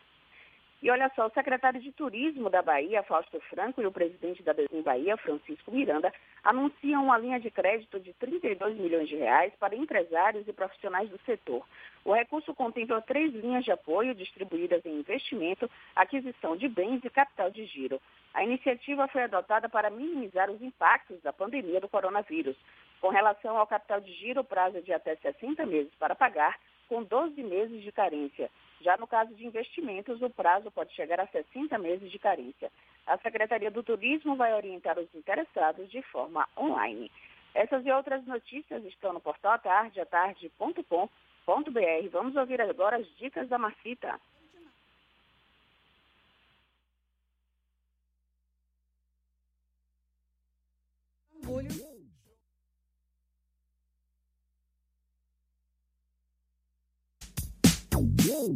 E olha só, o secretário de Turismo da Bahia, Fausto Franco, e o presidente da Desenho Bahia, Francisco Miranda, anunciam uma linha de crédito de 32 milhões de reais para empresários e profissionais do setor. O recurso contempla três linhas de apoio distribuídas em investimento, aquisição de bens e capital de giro. A iniciativa foi adotada para minimizar os impactos da pandemia do coronavírus. Com relação ao capital de giro, o prazo é de até 60 meses para pagar, com 12 meses de carência. Já no caso de investimentos, o prazo pode chegar a 60 meses de carência. A Secretaria do Turismo vai orientar os interessados de forma online. Essas e outras notícias estão no portal atardeatarde.com.br. Vamos ouvir agora as dicas da Marcita.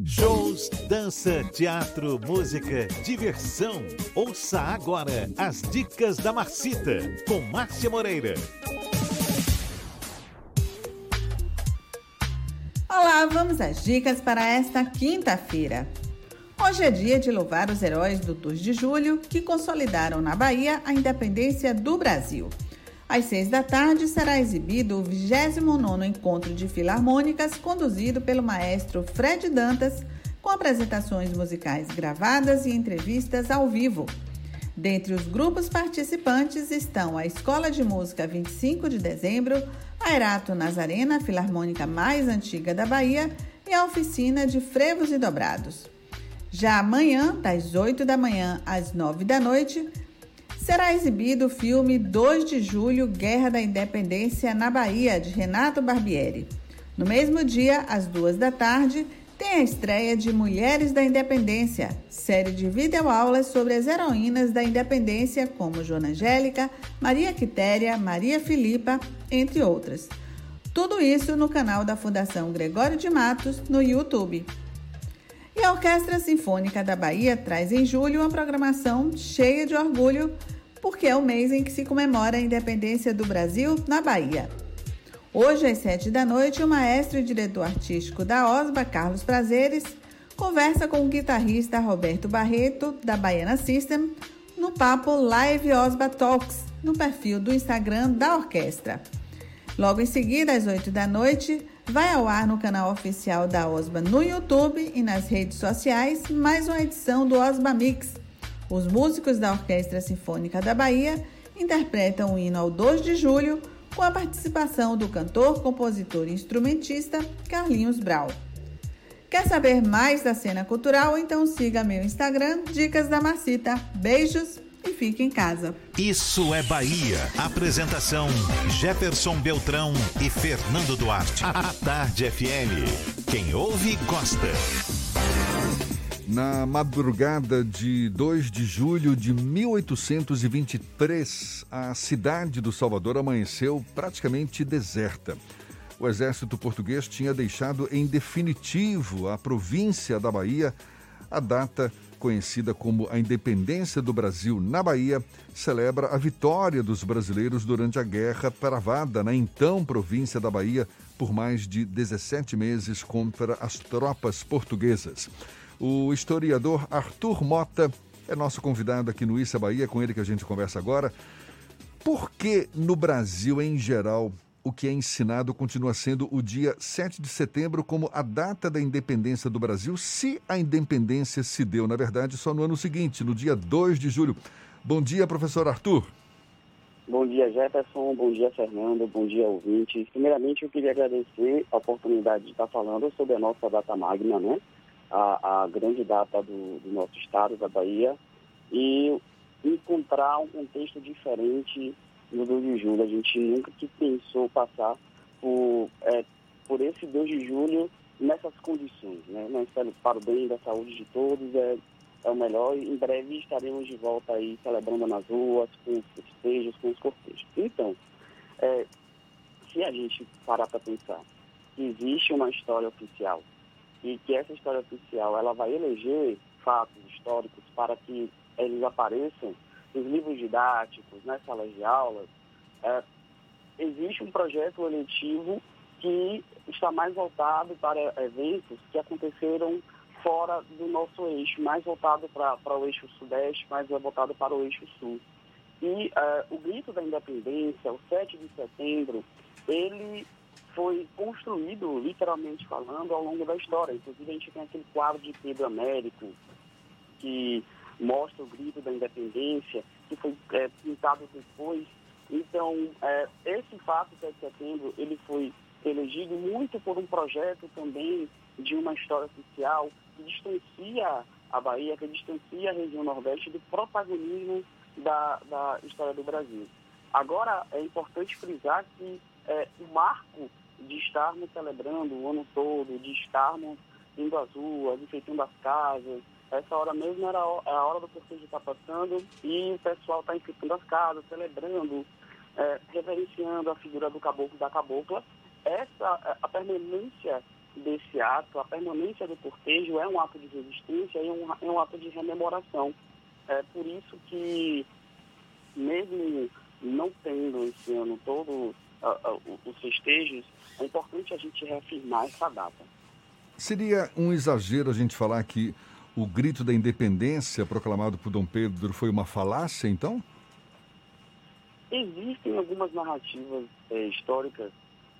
Shows, dança, teatro, música, diversão. Ouça agora as dicas da Marcita com Márcia Moreira. Olá, vamos às dicas para esta quinta-feira. Hoje é dia de louvar os heróis do 2 de julho que consolidaram na Bahia a independência do Brasil. Às seis da tarde será exibido o 29 Encontro de Filarmônicas, conduzido pelo maestro Fred Dantas, com apresentações musicais gravadas e entrevistas ao vivo. Dentre os grupos participantes estão a Escola de Música 25 de Dezembro, a Erato Nazarena, filarmônica mais antiga da Bahia, e a Oficina de Frevos e Dobrados. Já amanhã, das 8 da manhã às 9 da noite, será exibido o filme 2 de julho Guerra da Independência na Bahia, de Renato Barbieri. No mesmo dia, às duas da tarde, tem a estreia de Mulheres da Independência, série de videoaulas sobre as heroínas da independência, como Joana Angélica, Maria Quitéria, Maria Filipa, entre outras. Tudo isso no canal da Fundação Gregório de Matos no YouTube. E a Orquestra Sinfônica da Bahia traz em julho uma programação cheia de orgulho porque é o mês em que se comemora a independência do Brasil na Bahia. Hoje, às sete da noite, o maestro e diretor artístico da OSBA, Carlos Prazeres, conversa com o guitarrista Roberto Barreto, da Baiana System, no papo Live OSBA Talks, no perfil do Instagram da orquestra. Logo em seguida, às 8 da noite, vai ao ar no canal oficial da OSBA no YouTube e nas redes sociais mais uma edição do OSBA Mix, os músicos da Orquestra Sinfônica da Bahia interpretam o hino ao 2 de julho com a participação do cantor, compositor e instrumentista Carlinhos Brau. Quer saber mais da cena cultural? Então siga meu Instagram, Dicas da Marcita. Beijos e fique em casa. Isso é Bahia. Apresentação: Jefferson Beltrão e Fernando Duarte. A Tarde FM. Quem ouve, gosta. Na madrugada de 2 de julho de 1823, a cidade do Salvador amanheceu praticamente deserta. O exército português tinha deixado em definitivo a província da Bahia. A data, conhecida como a independência do Brasil na Bahia, celebra a vitória dos brasileiros durante a guerra travada na então província da Bahia por mais de 17 meses contra as tropas portuguesas. O historiador Arthur Mota é nosso convidado aqui no Issa Bahia, com ele que a gente conversa agora. Por que no Brasil, em geral, o que é ensinado continua sendo o dia 7 de setembro como a data da independência do Brasil, se a independência se deu, na verdade, só no ano seguinte, no dia 2 de julho? Bom dia, professor Arthur. Bom dia, Jefferson. Bom dia, Fernando. Bom dia, ouvinte. Primeiramente, eu queria agradecer a oportunidade de estar falando sobre a nossa data magna, né? A, a grande data do, do, nosso estado, da Bahia, e encontrar um contexto diferente no 2 de julho. A gente nunca que pensou passar por, é, por esse 2 de julho nessas condições. Né? Estamos para o bem da saúde de todos, é, é o melhor. Em breve estaremos de volta aí celebrando nas ruas, com os festejos, com os cortejos. Então, é, se a gente parar para pensar que existe uma história oficial e que essa história oficial ela vai eleger fatos históricos para que eles apareçam nos livros didáticos, nas salas de aulas, é, existe um projeto eletivo que está mais voltado para eventos que aconteceram fora do nosso eixo, mais voltado para, o eixo sudeste, mais voltado para o eixo sul. E uh, o grito da independência, o 7 de setembro, ele foi construído, literalmente falando, ao longo da história. Inclusive, a gente tem aquele quadro de Pedro Américo, que mostra o grito da independência, que foi é, pintado depois. Então, é, esse fato, 7 de setembro, ele foi elegido muito por um projeto também de uma história social que distancia a Bahia, que distancia a região Nordeste do protagonismo da, da história do Brasil. Agora, é importante frisar que é, o marco de estarmos celebrando o ano todo, de estarmos indo às ruas, enfeitando as casas, essa hora mesmo era a hora do cortejo estar passando e o pessoal está enfeitando as casas, celebrando, é, reverenciando a figura do caboclo da cabocla. Essa, a permanência desse ato, a permanência do cortejo é um ato de resistência e um, é um ato de rememoração. É por isso que, mesmo não tendo esse ano todo os festejos, é importante a gente reafirmar essa data. Seria um exagero a gente falar que o grito da independência proclamado por Dom Pedro foi uma falácia, então? Existem algumas narrativas é, históricas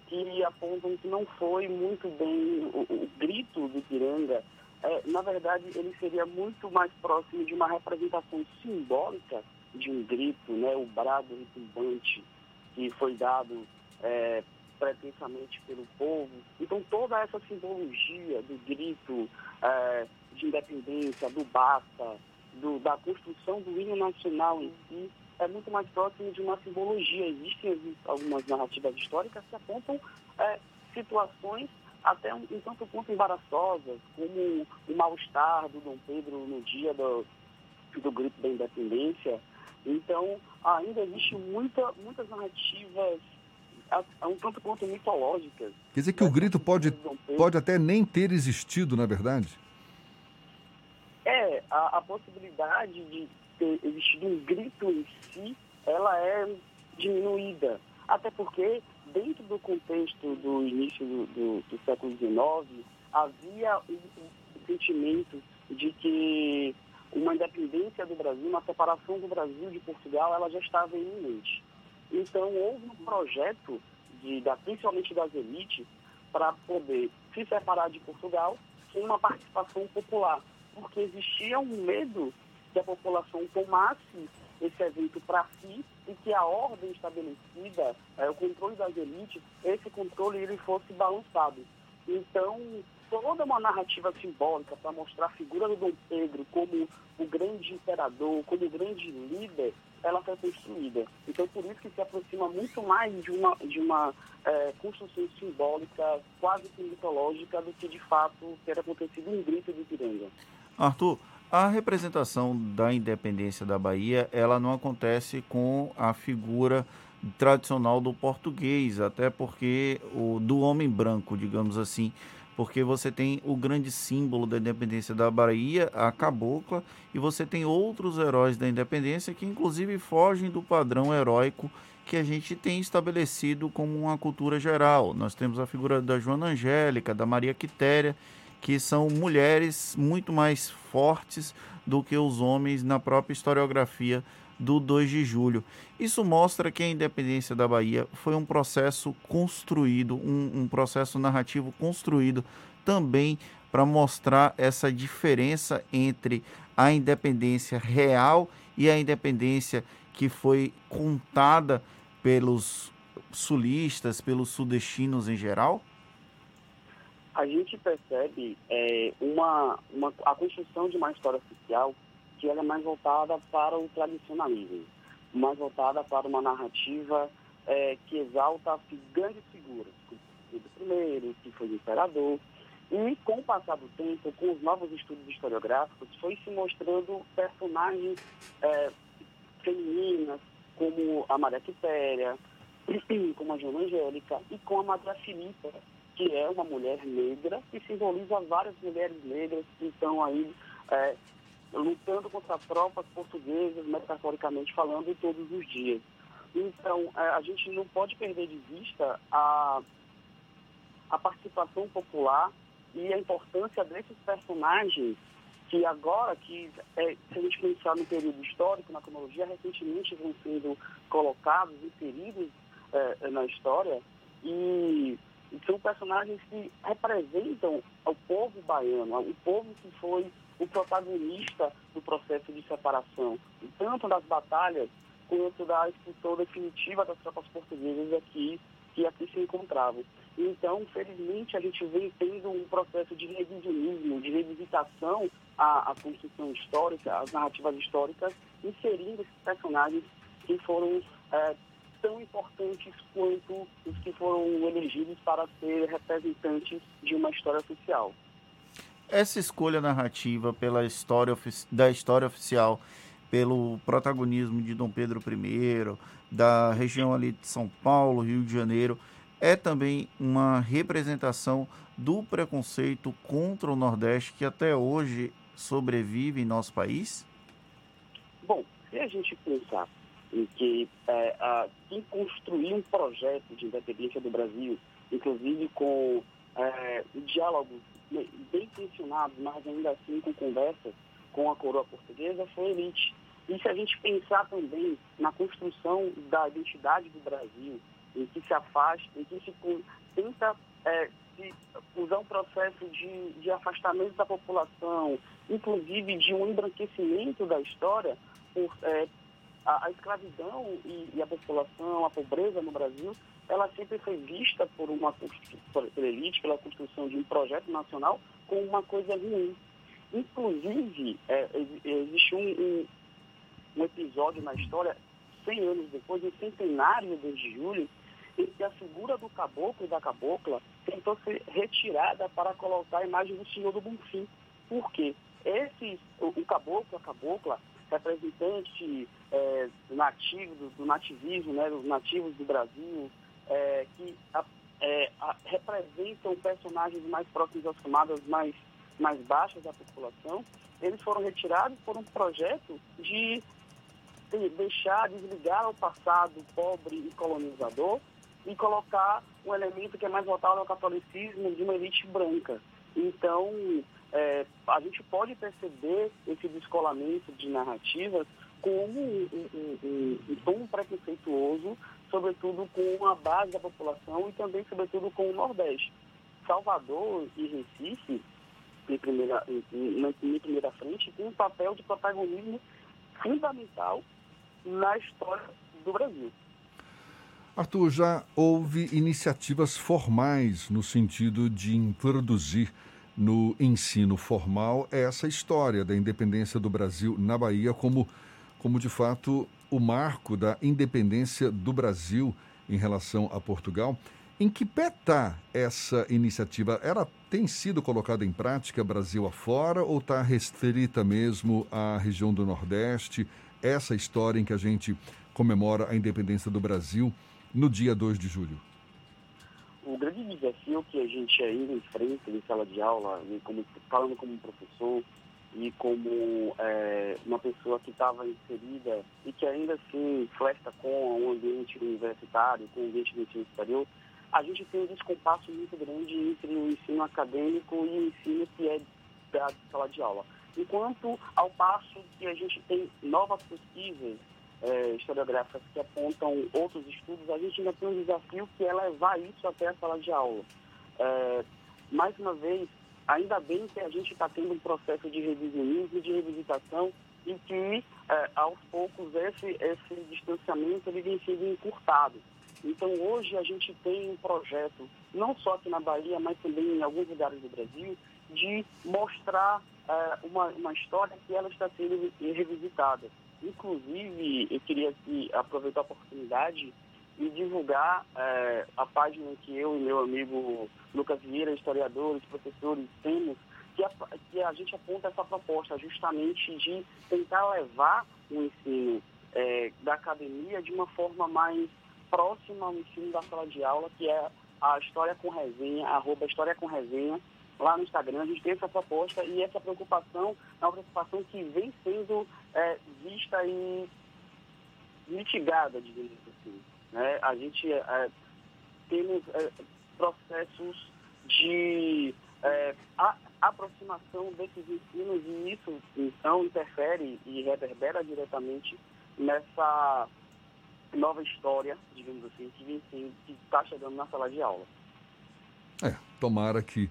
que apontam que não foi muito bem o, o grito do Ipiranga. É, na verdade, ele seria muito mais próximo de uma representação simbólica de um grito, né, o brado retumbante que foi dado é, pretensamente pelo povo. Então, toda essa simbologia do grito é, de independência, do basta, do, da construção do hino nacional em si, é muito mais próximo de uma simbologia. Existem algumas narrativas históricas que apontam é, situações até um, um tanto quanto embaraçosas, como o mal-estar do Dom Pedro no dia do, do grito da independência. Então, ainda existe muita, muitas narrativas um tanto quanto mitológicas. Quer dizer que o grito pode, pode até nem ter existido, na verdade? É, a, a possibilidade de ter existido um grito em si, ela é diminuída. Até porque, dentro do contexto do início do, do, do século XIX, havia um, um sentimento de que uma independência do Brasil, uma separação do Brasil de Portugal, ela já estava iminente. Então, houve um projeto, de, da, principalmente das elites, para poder se separar de Portugal com uma participação popular, porque existia um medo que a população tomasse esse evento para si e que a ordem estabelecida, é, o controle das elites, esse controle ele fosse balançado. Então, toda uma narrativa simbólica para mostrar a figura do Dom Pedro como o grande imperador, como o grande líder, ela foi construída. Então, por isso que se aproxima muito mais de uma, de uma é, construção simbólica, quase que mitológica, do que de fato ter acontecido um grito de Piranga. Arthur, a representação da independência da Bahia, ela não acontece com a figura tradicional do português, até porque o do homem branco, digamos assim, porque você tem o grande símbolo da independência da Bahia, a cabocla, e você tem outros heróis da independência que inclusive fogem do padrão heróico que a gente tem estabelecido como uma cultura geral. Nós temos a figura da Joana Angélica, da Maria Quitéria, que são mulheres muito mais fortes do que os homens na própria historiografia do 2 de julho. Isso mostra que a independência da Bahia foi um processo construído, um, um processo narrativo construído também para mostrar essa diferença entre a independência real e a independência que foi contada pelos sulistas, pelos sudestinos em geral? a gente percebe é, uma, uma, a construção de uma história oficial que ela é mais voltada para o tradicionalismo, mais voltada para uma narrativa é, que exalta grandes figuras, como Pedro I, que foi o imperador, e com o passar do tempo, com os novos estudos historiográficos, foi se mostrando personagens é, femininas, como a Maria Quitéria, como a Joana Angélica e com a Maria Filipa, que é uma mulher negra e simboliza várias mulheres negras que estão aí é, lutando contra tropas portuguesas, metaforicamente falando, todos os dias. Então, é, a gente não pode perder de vista a, a participação popular e a importância desses personagens que agora, que é, se a gente pensar no período histórico, na cronologia, recentemente vão sendo colocados, inseridos é, na história, e são personagens que representam o povo baiano, o povo que foi o protagonista do processo de separação, tanto das batalhas quanto da expulsão definitiva das tropas portuguesas aqui, que aqui se encontravam. Então, felizmente, a gente vem tendo um processo de revisionismo, de revisitação à, à construção histórica, às narrativas históricas, inserindo esses personagens que foram é, tão importantes quanto os que foram elegidos para ser representantes de uma história oficial. Essa escolha narrativa pela história da história oficial, pelo protagonismo de Dom Pedro I, da região ali de São Paulo, Rio de Janeiro, é também uma representação do preconceito contra o Nordeste que até hoje sobrevive em nosso país? Bom, se a gente pensar em que é, a, quem construiu um projeto de independência do Brasil, inclusive com é, diálogos bem intencionados, mas ainda assim com conversas com a coroa portuguesa, foi elite. E se a gente pensar também na construção da identidade do Brasil, em que se afasta, em que se tenta é, se usar um processo de, de afastamento da população, inclusive de um embranquecimento da história, por, é, a, a, escravidão e, e, a população, a pobreza no Brasil, ela sempre foi vista por uma por, pela elite, pela construção de um projeto nacional, como uma coisa ruim. Inclusive, é, existe um, um, um episódio na história, 100 anos depois, um centenário de julho, em que a figura do caboclo e da cabocla tentou ser retirada para colocar a imagem do Senhor do Bonfim. Por quê? Esse, o, o caboclo, a cabocla, representante é, nativo, do, do, nativismo, né, dos nativos do Brasil, é, que a, é, a, representam personagens mais próximos às camadas mais, mais baixas da população, eles foram retirados por um projeto de deixar, desligar o passado pobre e colonizador e colocar um elemento que é mais voltado ao catolicismo de uma elite branca. Então, é, a gente pode perceber esse descolamento de narrativas como um, um, um, um tom preconceituoso, sobretudo com a base da população e também, sobretudo, com o Nordeste. Salvador e Recife, em primeira, em, em, primeira frente, tem um papel de protagonismo fundamental na história do Brasil. Arthur, já houve iniciativas formais no sentido de introduzir no ensino formal essa história da independência do Brasil na Bahia como, como de fato o marco da independência do Brasil em relação a Portugal. Em que pé está essa iniciativa? Ela tem sido colocada em prática Brasil afora ou está restrita mesmo à região do Nordeste? Essa história em que a gente comemora a independência do Brasil no dia 2 de julho? O grande desafio que a gente ainda enfrenta em sala de aula, como, falando como professor e como é, uma pessoa que estava inserida e que ainda assim flerta com o ambiente universitário, com o ambiente do ensino superior, a gente tem um descompasso muito grande entre o ensino acadêmico e o ensino que é da sala de aula. Enquanto, ao passo que a gente tem novas pesquisas é, historiográficas que apontam outros estudos, a gente ainda tem um desafio que é levar isso até a sala de aula. É, mais uma vez, ainda bem que a gente está tendo um processo de revisionismo, de revisitação, e que, é, aos poucos, esse, esse distanciamento ele vem sendo encurtado. Então, hoje, a gente tem um projeto, não só aqui na Bahia, mas também em alguns lugares do Brasil, de mostrar é, uma, uma história que ela está sendo revisitada. Inclusive, eu queria aqui aproveitar a oportunidade e divulgar é, a página que eu e meu amigo Lucas Vieira, historiadores, professores, temos, que a, que a gente aponta essa proposta justamente de tentar levar o ensino é, da academia de uma forma mais próxima ao ensino da sala de aula, que é a História com Resenha, arroba História com Resenha, lá no Instagram, a gente tem essa proposta e essa preocupação é uma preocupação que vem sendo é, vista e mitigada, digamos assim. Né? A gente é, temos é, processos de é, a, aproximação desses ensinos e isso então interfere e reverbera diretamente nessa nova história, digamos assim, que está chegando na sala de aula. É, tomara que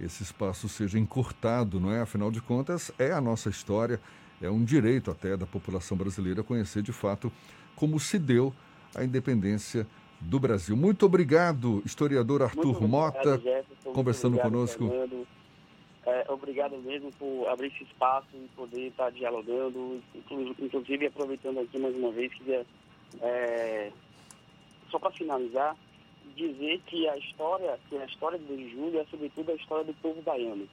esse espaço seja encurtado, não é? Afinal de contas, é a nossa história, é um direito até da população brasileira conhecer de fato como se deu a independência do Brasil. Muito obrigado, historiador Arthur muito Mota, Jefferson, conversando obrigado, conosco. É, obrigado mesmo por abrir esse espaço e poder estar dialogando, inclusive aproveitando aqui mais uma vez, queria, é, só para finalizar, dizer que a história, que a história do 2 de julho é sobretudo a história do povo baiano.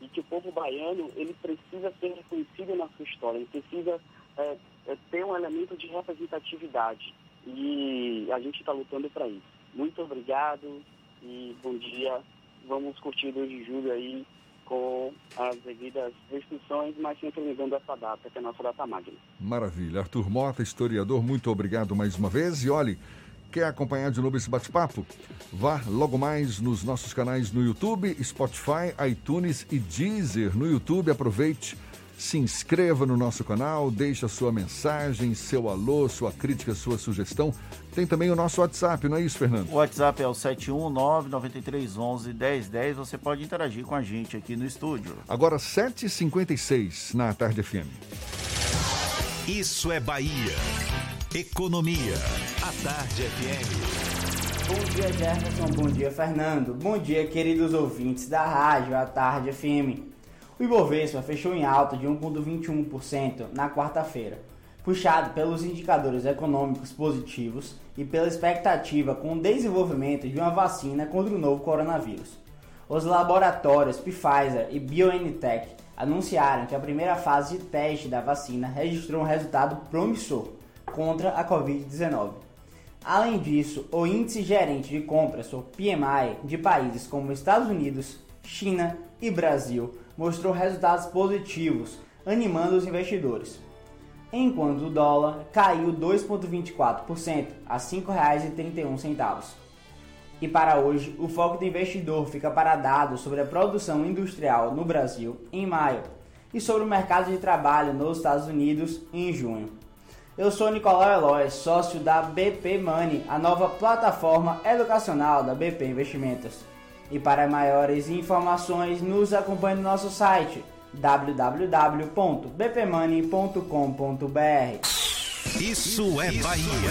E que o povo baiano, ele precisa ser reconhecido na sua história, ele precisa é, é, ter um elemento de representatividade. E a gente está lutando para isso. Muito obrigado e bom dia. Vamos curtir o 2 de julho aí com as devidas restrições, mas sempre lembrando essa data, que é a nossa data magna. Maravilha. Arthur Mota, historiador, muito obrigado mais uma vez. E olhe, quer acompanhar de novo esse bate-papo? Vá logo mais nos nossos canais no YouTube, Spotify, iTunes e Deezer. No YouTube, aproveite se inscreva no nosso canal, deixe a sua mensagem, seu alô, sua crítica, sua sugestão. Tem também o nosso WhatsApp, não é isso, Fernando? O WhatsApp é o 719-9311-1010. Você pode interagir com a gente aqui no estúdio. Agora, 7h56 na Tarde FM. Isso é Bahia. Economia. A Tarde FM. Bom dia, Jefferson. Bom dia, Fernando. Bom dia, queridos ouvintes da rádio A Tarde FM. O Ibovespa fechou em alta de 1,21% na quarta-feira, puxado pelos indicadores econômicos positivos e pela expectativa com o desenvolvimento de uma vacina contra o novo coronavírus. Os laboratórios Pfizer e BioNTech anunciaram que a primeira fase de teste da vacina registrou um resultado promissor contra a Covid-19. Além disso, o índice gerente de compras, ou PMI, de países como Estados Unidos, China e Brasil mostrou resultados positivos, animando os investidores. Enquanto o dólar caiu 2,24% a R$ 5,31. E para hoje, o foco do investidor fica para dados sobre a produção industrial no Brasil em maio e sobre o mercado de trabalho nos Estados Unidos em junho. Eu sou Nicolau Eloy, sócio da BP Money, a nova plataforma educacional da BP Investimentos. E para maiores informações, nos acompanhe no nosso site www.bpmoney.com.br. Isso é Bahia.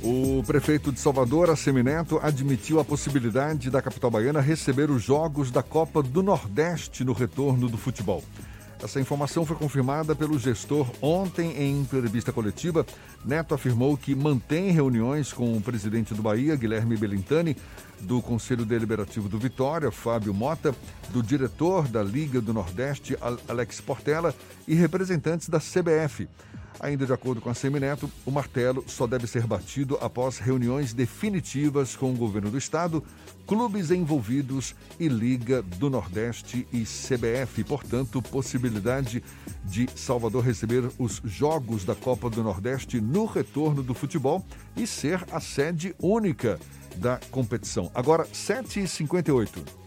O prefeito de Salvador, Assemineto, admitiu a possibilidade da capital baiana receber os jogos da Copa do Nordeste no retorno do futebol. Essa informação foi confirmada pelo gestor ontem em entrevista coletiva. Neto afirmou que mantém reuniões com o presidente do Bahia, Guilherme Belintani, do Conselho Deliberativo do Vitória, Fábio Mota, do diretor da Liga do Nordeste, Alex Portela, e representantes da CBF. Ainda de acordo com a Semineto, o martelo só deve ser batido após reuniões definitivas com o governo do estado, clubes envolvidos e Liga do Nordeste e CBF. Portanto, possibilidade de Salvador receber os jogos da Copa do Nordeste no retorno do futebol e ser a sede única da competição. Agora, 7h58.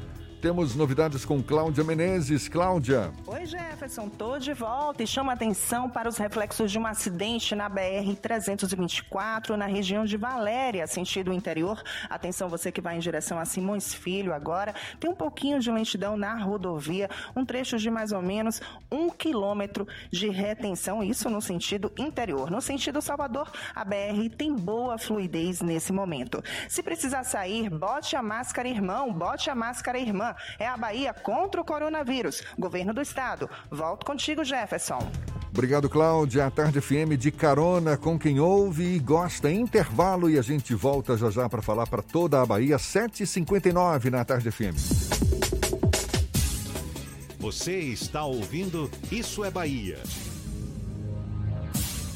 Temos novidades com Cláudia Menezes. Cláudia. Oi, Jefferson. Tô de volta e chama atenção para os reflexos de um acidente na BR-324, na região de Valéria, sentido interior. Atenção, você que vai em direção a Simões Filho agora. Tem um pouquinho de lentidão na rodovia, um trecho de mais ou menos um quilômetro de retenção, isso no sentido interior. No sentido Salvador, a BR tem boa fluidez nesse momento. Se precisar sair, bote a máscara, irmão, bote a máscara, irmã é a Bahia contra o coronavírus. Governo do Estado. Volto contigo, Jefferson. Obrigado, Cláudia. A Tarde FM de carona com quem ouve e gosta. Intervalo e a gente volta já já para falar para toda a Bahia. 7h59 na Tarde FM. Você está ouvindo Isso é Bahia.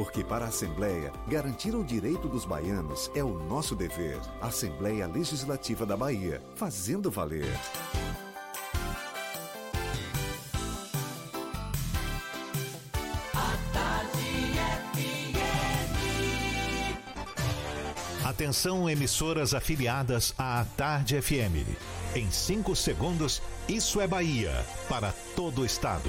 Porque para a Assembleia, garantir o direito dos baianos é o nosso dever. Assembleia Legislativa da Bahia, fazendo valer. Atenção, emissoras afiliadas à Tarde FM. Em 5 segundos, isso é Bahia para todo o estado.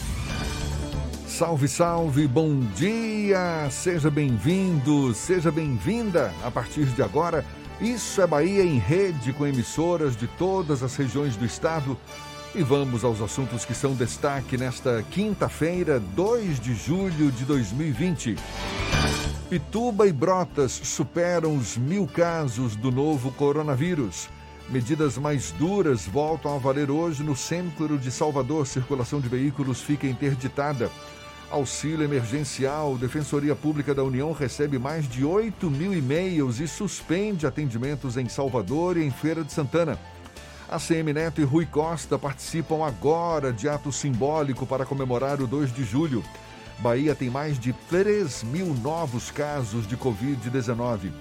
Salve, salve, bom dia! Seja bem-vindo, seja bem-vinda. A partir de agora, Isso é Bahia em rede com emissoras de todas as regiões do estado. E vamos aos assuntos que são destaque nesta quinta-feira, 2 de julho de 2020. Pituba e Brotas superam os mil casos do novo coronavírus. Medidas mais duras voltam a valer hoje no centro de Salvador. Circulação de veículos fica interditada. Auxílio emergencial. Defensoria Pública da União recebe mais de 8 mil e-mails e suspende atendimentos em Salvador e em Feira de Santana. A CM Neto e Rui Costa participam agora de ato simbólico para comemorar o 2 de julho. Bahia tem mais de 3 mil novos casos de Covid-19.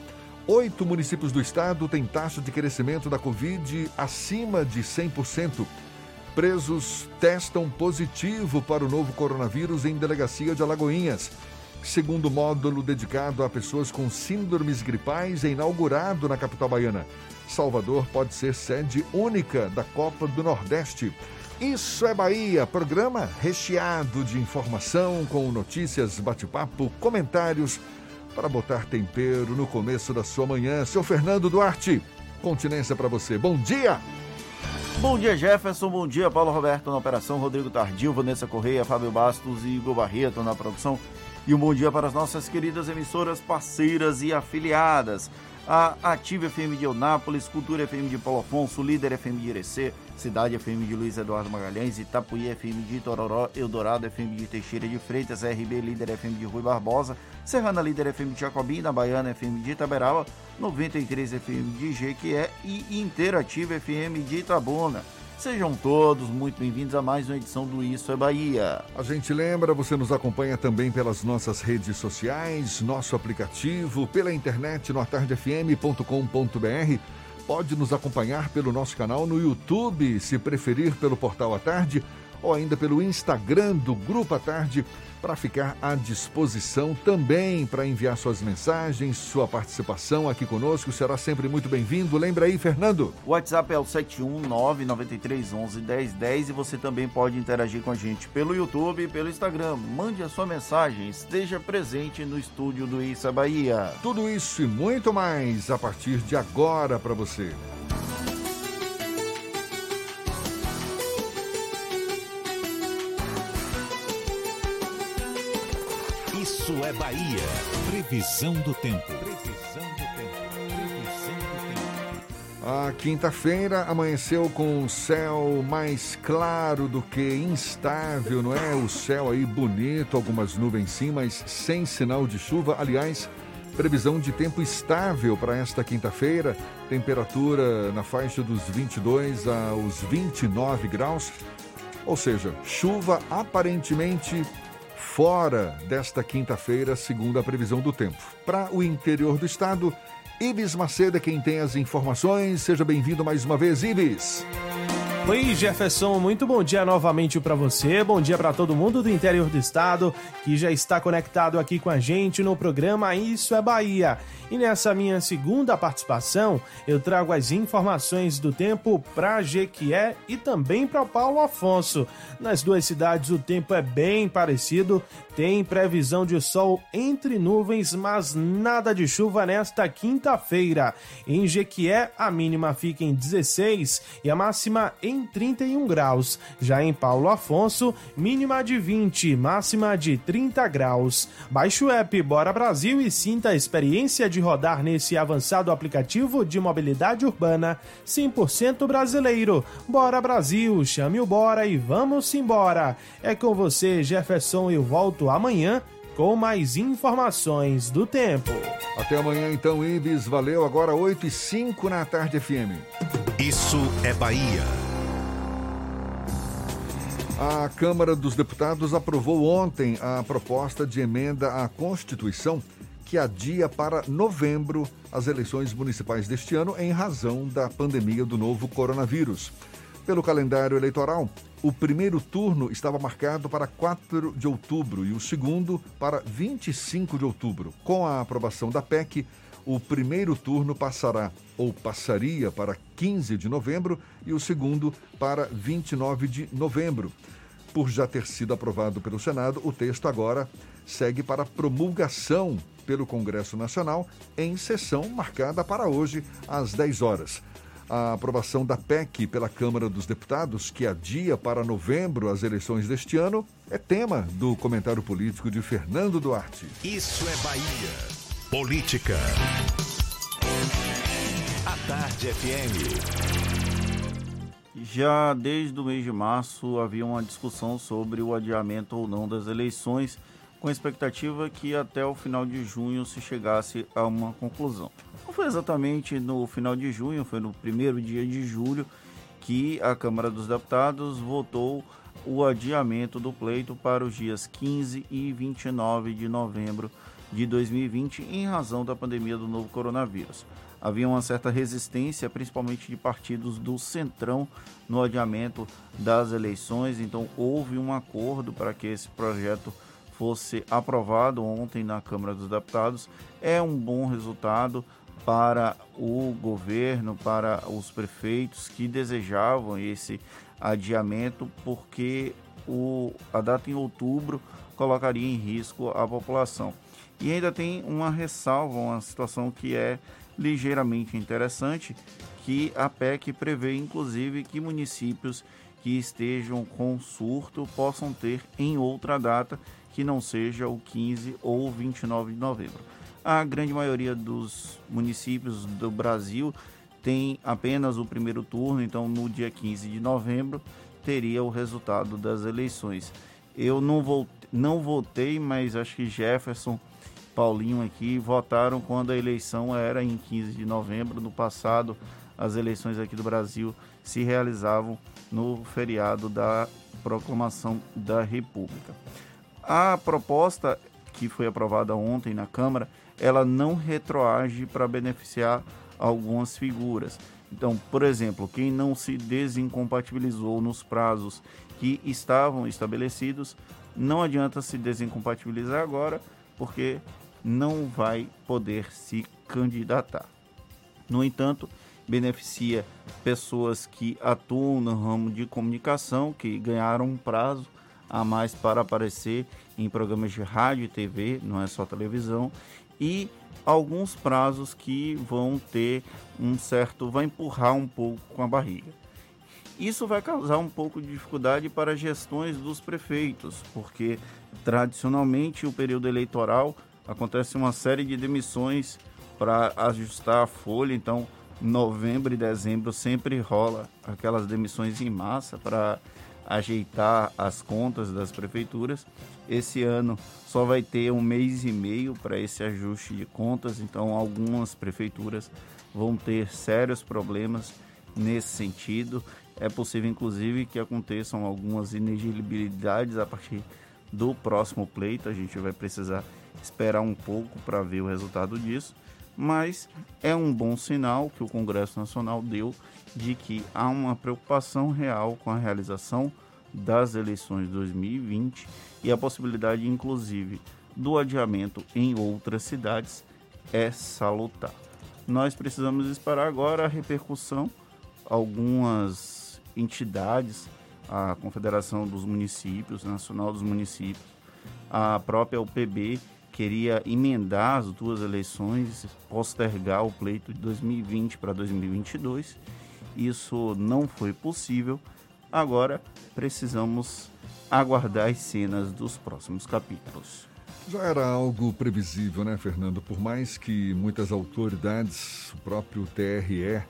Oito municípios do estado têm taxa de crescimento da Covid acima de 100%. Presos testam positivo para o novo coronavírus em delegacia de Alagoinhas. Segundo módulo dedicado a pessoas com síndromes gripais é inaugurado na capital baiana. Salvador pode ser sede única da Copa do Nordeste. Isso é Bahia, programa recheado de informação com notícias, bate-papo, comentários para botar tempero no começo da sua manhã. Seu Fernando Duarte, continência para você. Bom dia! Bom dia, Jefferson. Bom dia, Paulo Roberto na operação, Rodrigo Tardio, Vanessa Correia, Fábio Bastos e Igor Barreto na produção. E um bom dia para as nossas queridas emissoras parceiras e afiliadas. A Ativa FM de Eunápolis, Cultura FM de Paulo Afonso, Líder FM de Irecê, Cidade FM de Luiz Eduardo Magalhães, Itapuí FM de Tororó, Eldorado FM de Teixeira de Freitas, RB Líder FM de Rui Barbosa, Serrana Líder FM de Jacobina, Baiana FM de Itaberaba, 93 FM de Jequié e Interativa FM de Itabuna. Sejam todos muito bem-vindos a mais uma edição do Isso é Bahia. A gente lembra, você nos acompanha também pelas nossas redes sociais, nosso aplicativo, pela internet no atardefm.com.br. Pode nos acompanhar pelo nosso canal no YouTube, se preferir pelo portal à tarde, ou ainda pelo Instagram do Grupo à Tarde, para ficar à disposição também para enviar suas mensagens, sua participação aqui conosco. Será sempre muito bem-vindo. Lembra aí, Fernando? O WhatsApp é o 71993111010 e você também pode interagir com a gente pelo YouTube e pelo Instagram. Mande a sua mensagem, esteja presente no estúdio do Issa Bahia. Tudo isso e muito mais a partir de agora para você. Isso é Bahia. Previsão do tempo. Previsão do tempo. Previsão do tempo. A quinta-feira amanheceu com o céu mais claro do que instável, não é? O céu aí bonito, algumas nuvens sim, mas sem sinal de chuva. Aliás, Previsão de tempo estável para esta quinta-feira, temperatura na faixa dos 22 aos 29 graus, ou seja, chuva aparentemente fora desta quinta-feira, segundo a previsão do tempo. Para o interior do estado, Ibis Macedo é quem tem as informações. Seja bem-vindo mais uma vez, Ibis. Oi, Jefferson, muito bom dia novamente para você. Bom dia para todo mundo do interior do estado que já está conectado aqui com a gente no programa Isso é Bahia. E nessa minha segunda participação, eu trago as informações do tempo para Jequié e também para Paulo Afonso. Nas duas cidades o tempo é bem parecido, tem previsão de sol entre nuvens, mas nada de chuva nesta quinta-feira. Em Jequié, a mínima fica em 16 e a máxima em 31 graus. Já em Paulo Afonso, mínima de 20, máxima de 30 graus. Baixe o app Bora Brasil e sinta a experiência de rodar nesse avançado aplicativo de mobilidade urbana 100% brasileiro. Bora Brasil, chame o Bora e vamos embora. É com você, Jefferson, eu volto amanhã com mais informações do tempo. Até amanhã então, Ibis. Valeu. Agora 8 e 5 na tarde FM. Isso é Bahia. A Câmara dos Deputados aprovou ontem a proposta de emenda à Constituição que adia para novembro as eleições municipais deste ano em razão da pandemia do novo coronavírus. Pelo calendário eleitoral, o primeiro turno estava marcado para 4 de outubro e o segundo para 25 de outubro. Com a aprovação da PEC, o primeiro turno passará ou passaria para 15 de novembro e o segundo para 29 de novembro. Por já ter sido aprovado pelo Senado, o texto agora segue para promulgação pelo Congresso Nacional em sessão marcada para hoje às 10 horas. A aprovação da PEC pela Câmara dos Deputados, que adia para novembro as eleições deste ano, é tema do comentário político de Fernando Duarte. Isso é Bahia. Política. A Tarde FM. Já desde o mês de março havia uma discussão sobre o adiamento ou não das eleições, com a expectativa que até o final de junho se chegasse a uma conclusão. Não foi exatamente no final de junho, foi no primeiro dia de julho que a Câmara dos Deputados votou o adiamento do pleito para os dias 15 e 29 de novembro de 2020 em razão da pandemia do novo coronavírus. Havia uma certa resistência, principalmente de partidos do Centrão, no adiamento das eleições, então houve um acordo para que esse projeto fosse aprovado ontem na Câmara dos Deputados. É um bom resultado para o governo, para os prefeitos que desejavam esse adiamento, porque o, a data em outubro colocaria em risco a população. E ainda tem uma ressalva, uma situação que é ligeiramente interessante, que a PEC prevê inclusive que municípios que estejam com surto possam ter em outra data que não seja o 15 ou 29 de novembro. A grande maioria dos municípios do Brasil tem apenas o primeiro turno, então no dia 15 de novembro teria o resultado das eleições. Eu não, votei, não votei, mas acho que Jefferson, Paulinho aqui votaram quando a eleição era em 15 de novembro. No passado, as eleições aqui do Brasil se realizavam no feriado da proclamação da República. A proposta que foi aprovada ontem na Câmara, ela não retroage para beneficiar algumas figuras. Então, por exemplo, quem não se desincompatibilizou nos prazos que estavam estabelecidos, não adianta se desincompatibilizar agora, porque não vai poder se candidatar. No entanto, beneficia pessoas que atuam no ramo de comunicação, que ganharam um prazo a mais para aparecer em programas de rádio e TV, não é só televisão, e alguns prazos que vão ter um certo, vai empurrar um pouco com a barriga. Isso vai causar um pouco de dificuldade para gestões dos prefeitos, porque tradicionalmente o período eleitoral acontece uma série de demissões para ajustar a folha, então novembro e dezembro sempre rola aquelas demissões em massa para ajeitar as contas das prefeituras. esse ano só vai ter um mês e meio para esse ajuste de contas, então algumas prefeituras vão ter sérios problemas nesse sentido. É possível, inclusive, que aconteçam algumas inelegibilidades a partir do próximo pleito. A gente vai precisar esperar um pouco para ver o resultado disso, mas é um bom sinal que o Congresso Nacional deu de que há uma preocupação real com a realização das eleições de 2020 e a possibilidade, inclusive, do adiamento em outras cidades é salutar. Nós precisamos esperar agora a repercussão. Algumas entidades, a Confederação dos Municípios, Nacional dos Municípios, a própria UPB queria emendar as duas eleições, postergar o pleito de 2020 para 2022. Isso não foi possível. Agora precisamos aguardar as cenas dos próximos capítulos. Já era algo previsível, né, Fernando? Por mais que muitas autoridades, o próprio TRE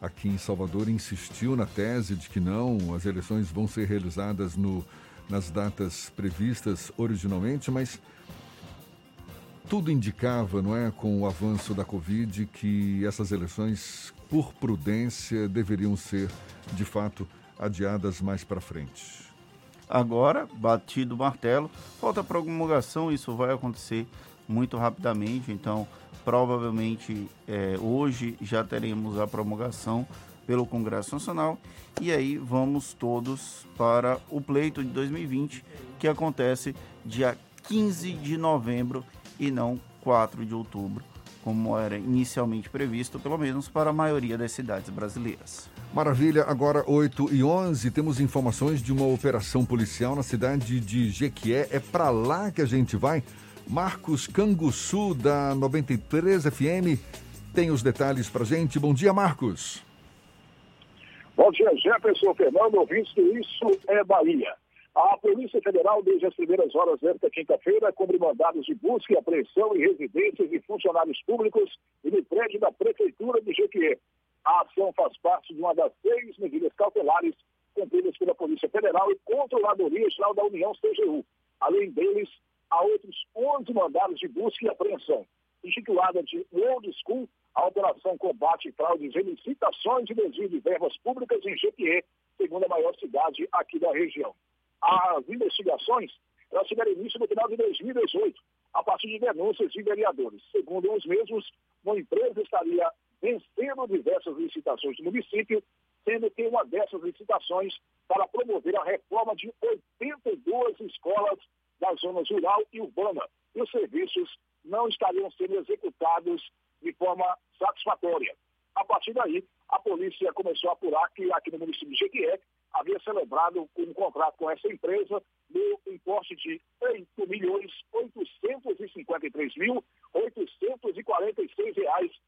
aqui em Salvador insistiu na tese de que não, as eleições vão ser realizadas no, nas datas previstas originalmente, mas tudo indicava, não é, com o avanço da Covid, que essas eleições, por prudência, deveriam ser, de fato, adiadas mais para frente. Agora, batido o martelo, falta promulgação, isso vai acontecer muito rapidamente, então provavelmente é, hoje já teremos a promulgação pelo Congresso Nacional e aí vamos todos para o pleito de 2020 que acontece dia 15 de novembro e não 4 de outubro, como era inicialmente previsto, pelo menos para a maioria das cidades brasileiras. Maravilha, agora 8 e 11, temos informações de uma operação policial na cidade de Jequié. É para lá que a gente vai. Marcos Canguçu, da 93 FM, tem os detalhes para gente. Bom dia, Marcos. Bom dia, Jefferson Fernando, ouvintes do Isso é Bahia. A Polícia Federal, desde as primeiras horas desta quinta-feira, cumpre mandados de busca e apreensão em residências e funcionários públicos e no prédio da Prefeitura de Jequié. A ação faz parte de uma das seis medidas cautelares cumpridas pela Polícia Federal e Controladoria Geral da União, CGU. Além deles, há outros 11 mandados de busca e apreensão. Intitulada de Old School, a operação combate fraudes em licitações de desvio de verbas públicas em Jequié, segunda maior cidade aqui da região. As investigações elas tiveram início no final de 2018, a partir de denúncias de vereadores. Segundo os mesmos, uma empresa estaria vencendo diversas licitações do município, sendo que uma dessas licitações para promover a reforma de 82 escolas das zonas rural e urbana. E os serviços não estariam sendo executados de forma satisfatória. A partir daí, a polícia começou a apurar que aqui no município de Jequié havia celebrado um contrato com essa empresa no importe de 8.853.846 mil reais e 66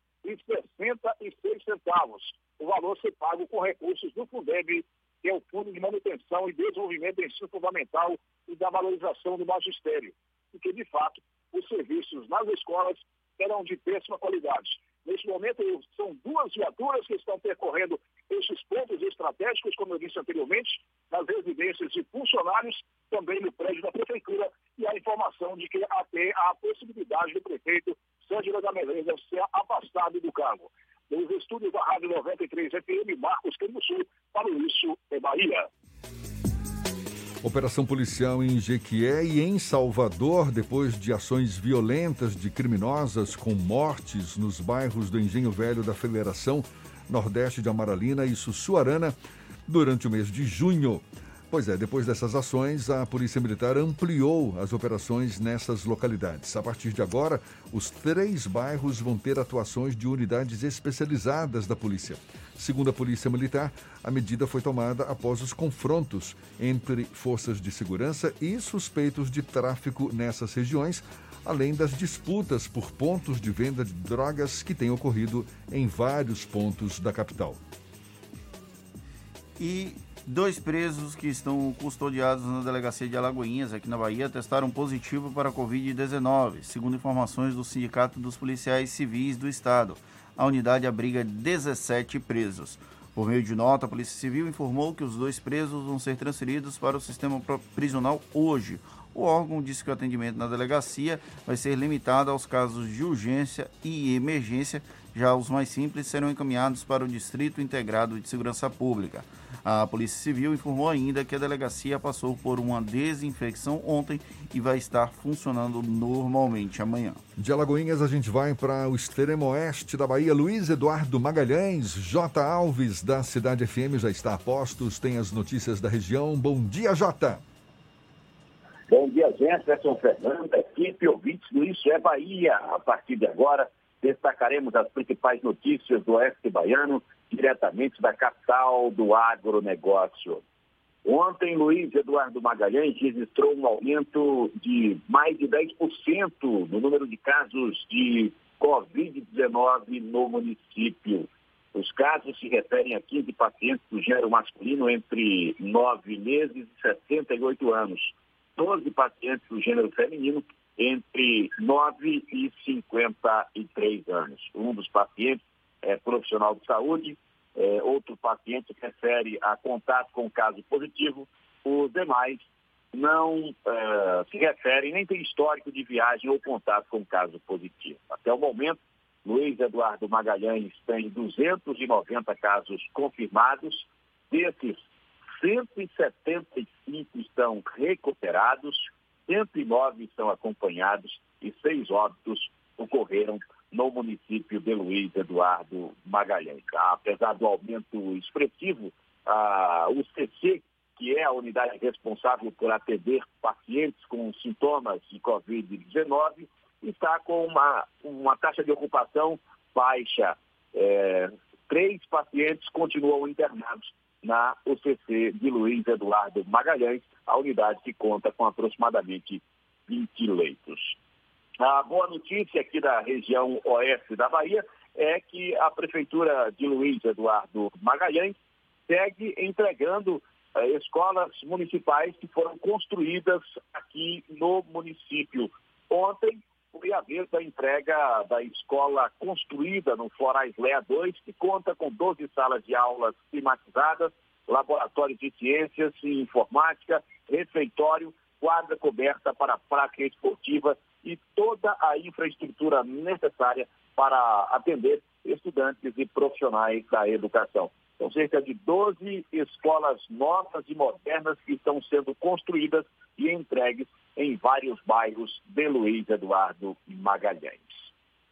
centavos. O valor ser pago com recursos do Fundeb, que é o Fundo de Manutenção e Desenvolvimento do Ensino Fundamental e da Valorização do Magistério. Porque, de fato, os serviços nas escolas serão de péssima qualidade. Neste momento, são duas viaturas que estão percorrendo esses pontos estratégicos, como eu disse anteriormente, nas residências de funcionários, também no prédio da Prefeitura, e a informação de que até a possibilidade do prefeito Sângela da Meleza ser afastado do cargo. Nos estúdios da Rádio 93 FM, Marcos Sul, para o Isso é Bahia. Operação policial em Jequié e em Salvador, depois de ações violentas de criminosas com mortes nos bairros do Engenho Velho da Federação, Nordeste de Amaralina e Sussuarana, durante o mês de junho. Pois é, depois dessas ações, a Polícia Militar ampliou as operações nessas localidades. A partir de agora, os três bairros vão ter atuações de unidades especializadas da polícia. Segundo a Polícia Militar, a medida foi tomada após os confrontos entre forças de segurança e suspeitos de tráfico nessas regiões, além das disputas por pontos de venda de drogas que têm ocorrido em vários pontos da capital. E Dois presos que estão custodiados na delegacia de Alagoinhas, aqui na Bahia, testaram positivo para a Covid-19, segundo informações do Sindicato dos Policiais Civis do Estado. A unidade abriga 17 presos. Por meio de nota, a Polícia Civil informou que os dois presos vão ser transferidos para o sistema prisional hoje. O órgão disse que o atendimento na delegacia vai ser limitado aos casos de urgência e emergência, já os mais simples serão encaminhados para o Distrito Integrado de Segurança Pública. A Polícia Civil informou ainda que a delegacia passou por uma desinfecção ontem e vai estar funcionando normalmente amanhã. De Alagoinhas a gente vai para o extremo oeste da Bahia. Luiz Eduardo Magalhães, J. Alves da Cidade FM já está a postos, tem as notícias da região. Bom dia, Jota. Bom dia, Jefferson Fernando, equipe ouvintes do Isso é Bahia. A partir de agora, destacaremos as principais notícias do oeste baiano, diretamente da capital do agronegócio. Ontem, Luiz Eduardo Magalhães registrou um aumento de mais de 10% no número de casos de Covid-19 no município. Os casos se referem a 15 pacientes do gênero masculino entre 9 meses e 68 anos, 12 pacientes do gênero feminino entre 9 e 53 anos. Um dos pacientes é profissional de saúde, é, outro paciente refere a contato com caso positivo, os demais não é, se referem, nem tem histórico de viagem ou contato com caso positivo. Até o momento, Luiz Eduardo Magalhães tem 290 casos confirmados, desses 175 estão recuperados, 109 são acompanhados e seis óbitos ocorreram no município de Luiz Eduardo Magalhães. Apesar do aumento expressivo, o CC, que é a unidade responsável por atender pacientes com sintomas de Covid-19, está com uma, uma taxa de ocupação baixa. É, três pacientes continuam internados na UCC de Luiz Eduardo Magalhães, a unidade que conta com aproximadamente 20 leitos. A boa notícia aqui da região oeste da Bahia é que a Prefeitura de Luiz Eduardo Magalhães segue entregando eh, escolas municipais que foram construídas aqui no município. Ontem foi a vez da entrega da escola construída no Forais Lea 2, que conta com 12 salas de aulas climatizadas, laboratório de ciências e informática, refeitório, quadra coberta para prática esportiva toda a infraestrutura necessária para atender estudantes e profissionais da educação. São cerca de 12 escolas novas e modernas que estão sendo construídas e entregues em vários bairros de Luiz Eduardo Magalhães.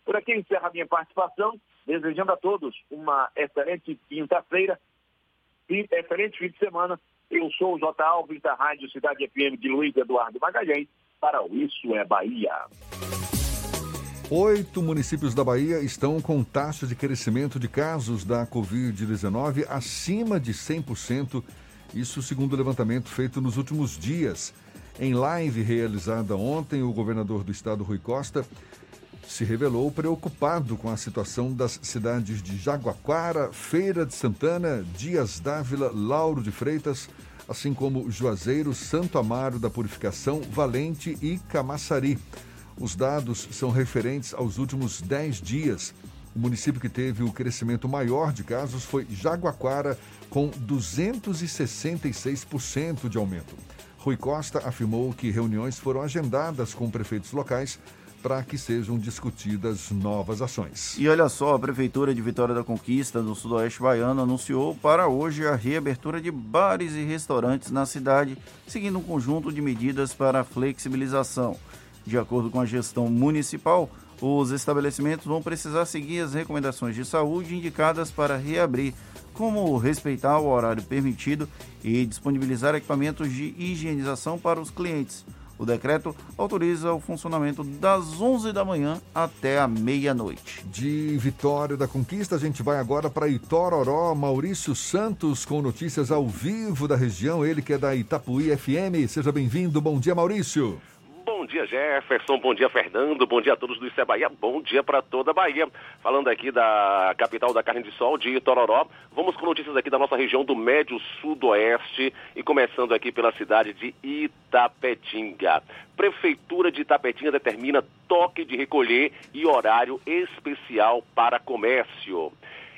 Por aqui encerro a minha participação, desejando a todos uma excelente quinta-feira excelente fim de semana. Eu sou o J. Alves da Rádio Cidade FM de Luiz Eduardo Magalhães para o Isso é Bahia. Oito municípios da Bahia estão com taxa de crescimento de casos da Covid-19 acima de 100%, isso segundo o levantamento feito nos últimos dias. Em live realizada ontem, o governador do estado, Rui Costa, se revelou preocupado com a situação das cidades de Jaguaquara, Feira de Santana, Dias Dávila, Lauro de Freitas, assim como Juazeiro, Santo Amaro da Purificação, Valente e Camaçari. Os dados são referentes aos últimos 10 dias. O município que teve o crescimento maior de casos foi Jaguaquara, com 266% de aumento. Rui Costa afirmou que reuniões foram agendadas com prefeitos locais para que sejam discutidas novas ações. E olha só, a Prefeitura de Vitória da Conquista, no Sudoeste Baiano, anunciou para hoje a reabertura de bares e restaurantes na cidade, seguindo um conjunto de medidas para flexibilização. De acordo com a gestão municipal, os estabelecimentos vão precisar seguir as recomendações de saúde indicadas para reabrir, como respeitar o horário permitido e disponibilizar equipamentos de higienização para os clientes. O decreto autoriza o funcionamento das 11 da manhã até a meia-noite. De Vitória da Conquista, a gente vai agora para Itororó. Maurício Santos com notícias ao vivo da região. Ele que é da Itapuí FM. Seja bem-vindo. Bom dia, Maurício. Bom dia, Jefferson. Bom dia, Fernando. Bom dia a todos do Isso é Bahia. Bom dia para toda a Bahia. Falando aqui da capital da carne de sol, de Itororó. Vamos com notícias aqui da nossa região do Médio Sudoeste e começando aqui pela cidade de Itapetinga. Prefeitura de Itapetinga determina toque de recolher e horário especial para comércio.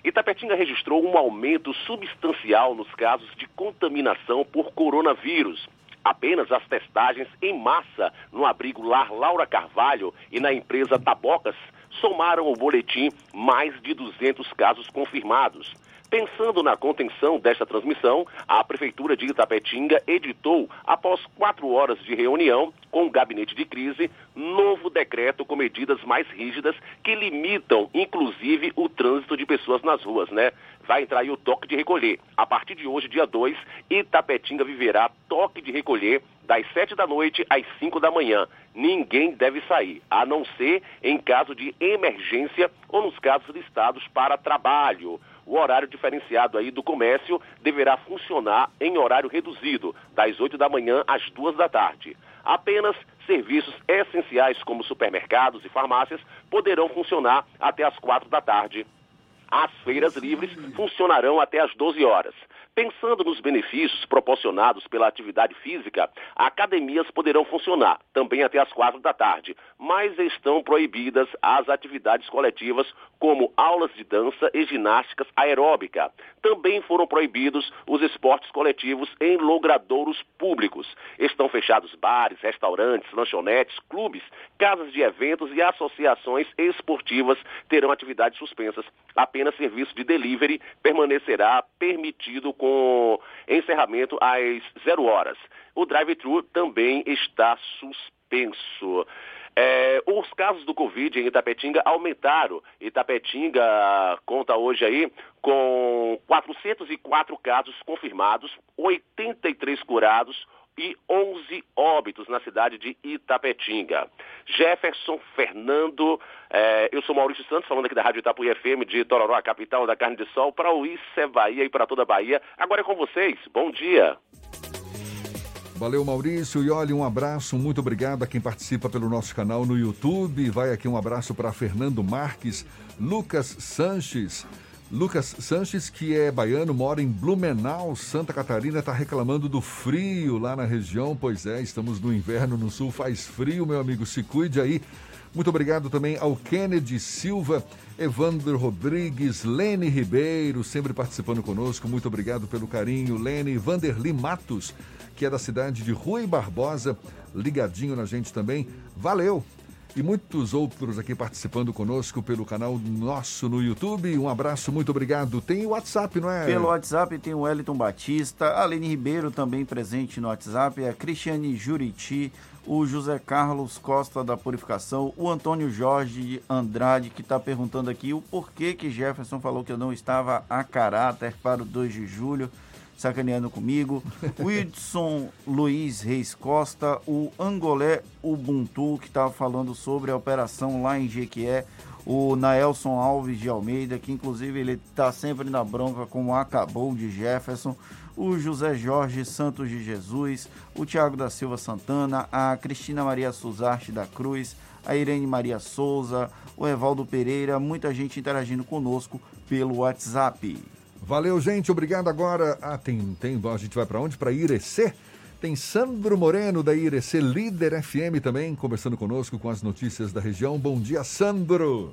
Itapetinga registrou um aumento substancial nos casos de contaminação por coronavírus. Apenas as testagens em massa no abrigo Lar Laura Carvalho e na empresa Tabocas somaram ao boletim mais de 200 casos confirmados. Pensando na contenção desta transmissão, a Prefeitura de Itapetinga editou, após quatro horas de reunião com o gabinete de crise, novo decreto com medidas mais rígidas que limitam, inclusive, o trânsito de pessoas nas ruas, né? Vai entrar aí o toque de recolher. A partir de hoje, dia 2, Itapetinga viverá toque de recolher das 7 da noite às 5 da manhã. Ninguém deve sair, a não ser em caso de emergência ou nos casos listados para trabalho o horário diferenciado aí do comércio deverá funcionar em horário reduzido, das 8 da manhã às 2 da tarde. Apenas serviços essenciais como supermercados e farmácias poderão funcionar até as 4 da tarde. As feiras livres funcionarão até as 12 horas. Pensando nos benefícios proporcionados pela atividade física, academias poderão funcionar também até as quatro da tarde, mas estão proibidas as atividades coletivas como aulas de dança e ginásticas aeróbica. Também foram proibidos os esportes coletivos em logradouros públicos. Estão fechados bares, restaurantes, lanchonetes, clubes, casas de eventos e associações esportivas terão atividades suspensas. Apenas serviço de delivery permanecerá permitido com encerramento às zero horas. O drive-thru também está suspenso. É, os casos do Covid em Itapetinga aumentaram. Itapetinga conta hoje aí com 404 casos confirmados, 83 curados, e 11 óbitos na cidade de Itapetinga. Jefferson Fernando, eh, eu sou Maurício Santos, falando aqui da Rádio Itapuí FM de Tororó, a capital da carne de sol, para o Isso Bahia e para toda a Bahia. Agora é com vocês, bom dia. Valeu, Maurício. E olha, um abraço, muito obrigado a quem participa pelo nosso canal no YouTube. Vai aqui um abraço para Fernando Marques, Lucas Sanches, Lucas Sanches, que é baiano, mora em Blumenau, Santa Catarina, está reclamando do frio lá na região. Pois é, estamos no inverno no sul, faz frio, meu amigo, se cuide aí. Muito obrigado também ao Kennedy Silva, Evandro Rodrigues, Lene Ribeiro, sempre participando conosco. Muito obrigado pelo carinho. Lene Vanderli Matos, que é da cidade de Rui Barbosa, ligadinho na gente também. Valeu! E muitos outros aqui participando conosco pelo canal nosso no YouTube. Um abraço, muito obrigado. Tem o WhatsApp, não é? Pelo WhatsApp tem o Wellington Batista, a Aline Ribeiro também presente no WhatsApp, a Cristiane Juriti, o José Carlos Costa da Purificação, o Antônio Jorge Andrade, que está perguntando aqui o porquê que Jefferson falou que eu não estava a caráter para o 2 de julho sacaneando comigo. Wilson Luiz Reis Costa, o Angolé Ubuntu, que estava falando sobre a operação lá em Jequié. O Naelson Alves de Almeida, que inclusive ele está sempre na bronca como acabou de Jefferson. O José Jorge Santos de Jesus, o Tiago da Silva Santana, a Cristina Maria Suzarte da Cruz, a Irene Maria Souza, o Evaldo Pereira, muita gente interagindo conosco pelo WhatsApp. Valeu, gente. Obrigado agora. Ah, tem, tem. A gente vai para onde? Para Irecê. Tem Sandro Moreno da Irecê, líder FM também, conversando conosco com as notícias da região. Bom dia, Sandro.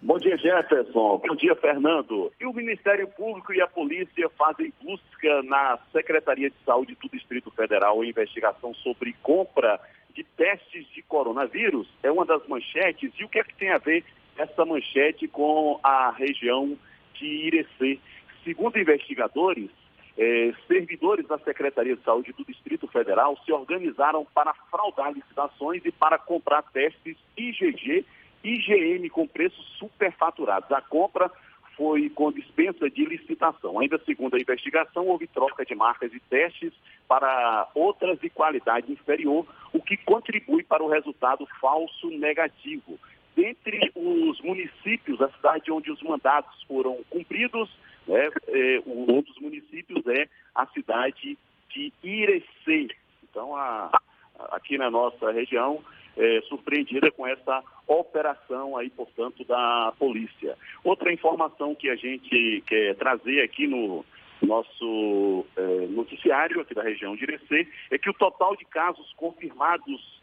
Bom dia, Jefferson. Bom dia, Fernando. E o Ministério Público e a Polícia fazem busca na Secretaria de Saúde do Distrito Federal em investigação sobre compra de testes de coronavírus. É uma das manchetes. E o que é que tem a ver essa manchete com a região de Irecê. Segundo investigadores, eh, servidores da Secretaria de Saúde do Distrito Federal se organizaram para fraudar licitações e para comprar testes IgG e IgM com preços superfaturados. A compra foi com dispensa de licitação. Ainda segundo a investigação, houve troca de marcas e testes para outras de qualidade inferior, o que contribui para o resultado falso negativo dentre os municípios, a cidade onde os mandatos foram cumpridos, né, é, um dos municípios é a cidade de Irecê. Então, a, a, aqui na nossa região, é, surpreendida com essa operação aí, portanto, da polícia. Outra informação que a gente quer trazer aqui no nosso é, noticiário aqui da região de Irecê é que o total de casos confirmados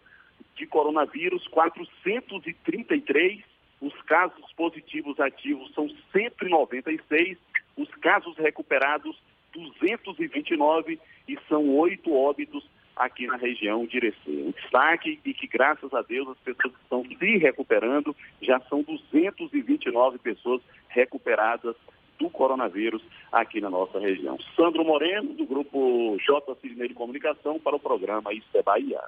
de coronavírus, 433. Os casos positivos ativos são 196. Os casos recuperados, 229 e são oito óbitos aqui na região de Irecê. Um destaque e que, graças a Deus, as pessoas estão se recuperando. Já são 229 pessoas recuperadas do coronavírus aqui na nossa região. Sandro Moreno, do grupo J. Cisne de Comunicação, para o programa Isso é Bahia.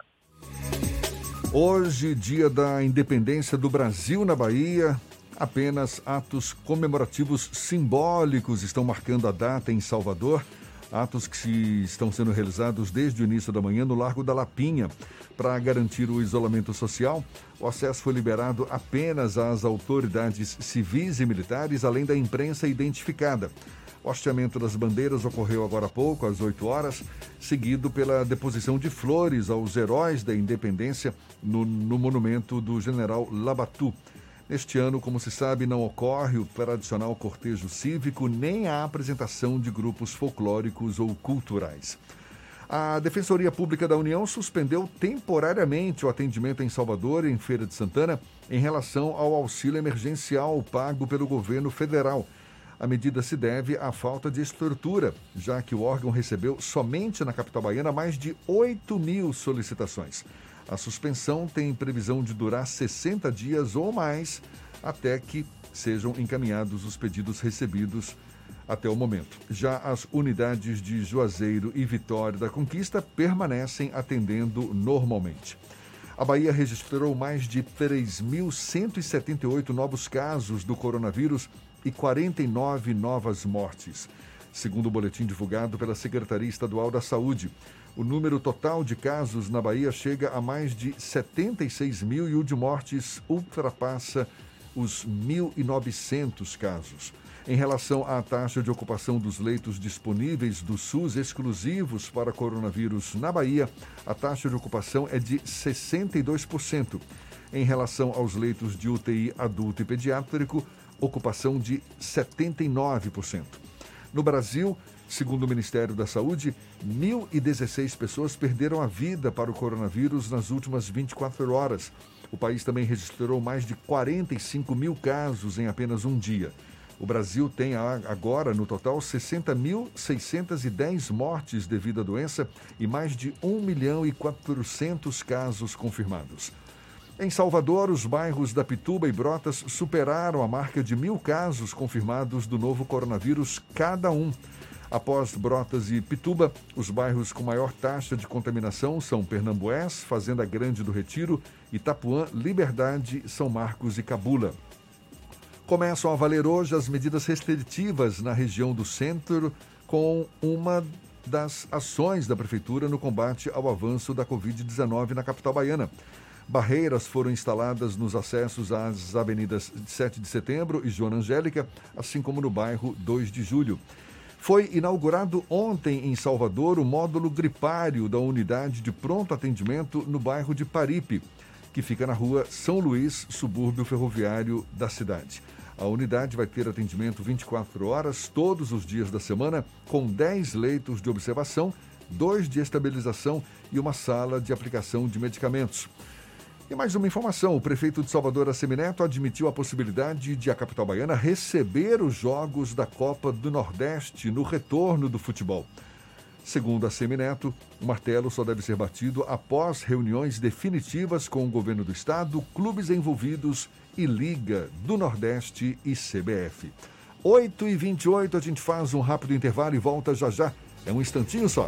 Hoje, dia da independência do Brasil na Bahia, apenas atos comemorativos simbólicos estão marcando a data em Salvador. Atos que estão sendo realizados desde o início da manhã no Largo da Lapinha. Para garantir o isolamento social, o acesso foi liberado apenas às autoridades civis e militares, além da imprensa identificada. O hasteamento das bandeiras ocorreu agora há pouco, às 8 horas, seguido pela deposição de flores aos heróis da independência no, no monumento do general Labatu. Este ano, como se sabe, não ocorre o tradicional cortejo cívico nem a apresentação de grupos folclóricos ou culturais. A Defensoria Pública da União suspendeu temporariamente o atendimento em Salvador em Feira de Santana em relação ao auxílio emergencial pago pelo governo federal. A medida se deve à falta de estrutura, já que o órgão recebeu somente na capital baiana mais de 8 mil solicitações. A suspensão tem previsão de durar 60 dias ou mais até que sejam encaminhados os pedidos recebidos até o momento. Já as unidades de Juazeiro e Vitória da Conquista permanecem atendendo normalmente. A Bahia registrou mais de 3.178 novos casos do coronavírus e 49 novas mortes, segundo o boletim divulgado pela Secretaria Estadual da Saúde. O número total de casos na Bahia chega a mais de 76 mil e o de mortes ultrapassa os 1.900 casos. Em relação à taxa de ocupação dos leitos disponíveis do SUS exclusivos para coronavírus na Bahia, a taxa de ocupação é de 62%. Em relação aos leitos de UTI adulto e pediátrico, ocupação de 79%. No Brasil, Segundo o Ministério da Saúde, 1.016 pessoas perderam a vida para o coronavírus nas últimas 24 horas. O país também registrou mais de 45 mil casos em apenas um dia. O Brasil tem agora, no total, 60.610 mortes devido à doença e mais de 1 milhão e 400 casos confirmados. Em Salvador, os bairros da Pituba e Brotas superaram a marca de mil casos confirmados do novo coronavírus cada um. Após Brotas e Pituba, os bairros com maior taxa de contaminação são Pernambués, Fazenda Grande do Retiro, Itapuã, Liberdade, São Marcos e Cabula. Começam a valer hoje as medidas restritivas na região do centro, com uma das ações da Prefeitura no combate ao avanço da Covid-19 na capital baiana. Barreiras foram instaladas nos acessos às avenidas 7 de setembro e Joana Angélica, assim como no bairro 2 de julho. Foi inaugurado ontem em Salvador o módulo gripário da unidade de pronto atendimento no bairro de Paripe, que fica na rua São Luís, subúrbio ferroviário da cidade. A unidade vai ter atendimento 24 horas, todos os dias da semana, com 10 leitos de observação, dois de estabilização e uma sala de aplicação de medicamentos. E mais uma informação: o prefeito de Salvador, Assemineto, admitiu a possibilidade de a capital baiana receber os jogos da Copa do Nordeste no retorno do futebol. Segundo a Semineto, o martelo só deve ser batido após reuniões definitivas com o governo do estado, clubes envolvidos e Liga do Nordeste e CBF. 8 e 28 a gente faz um rápido intervalo e volta já já. É um instantinho só.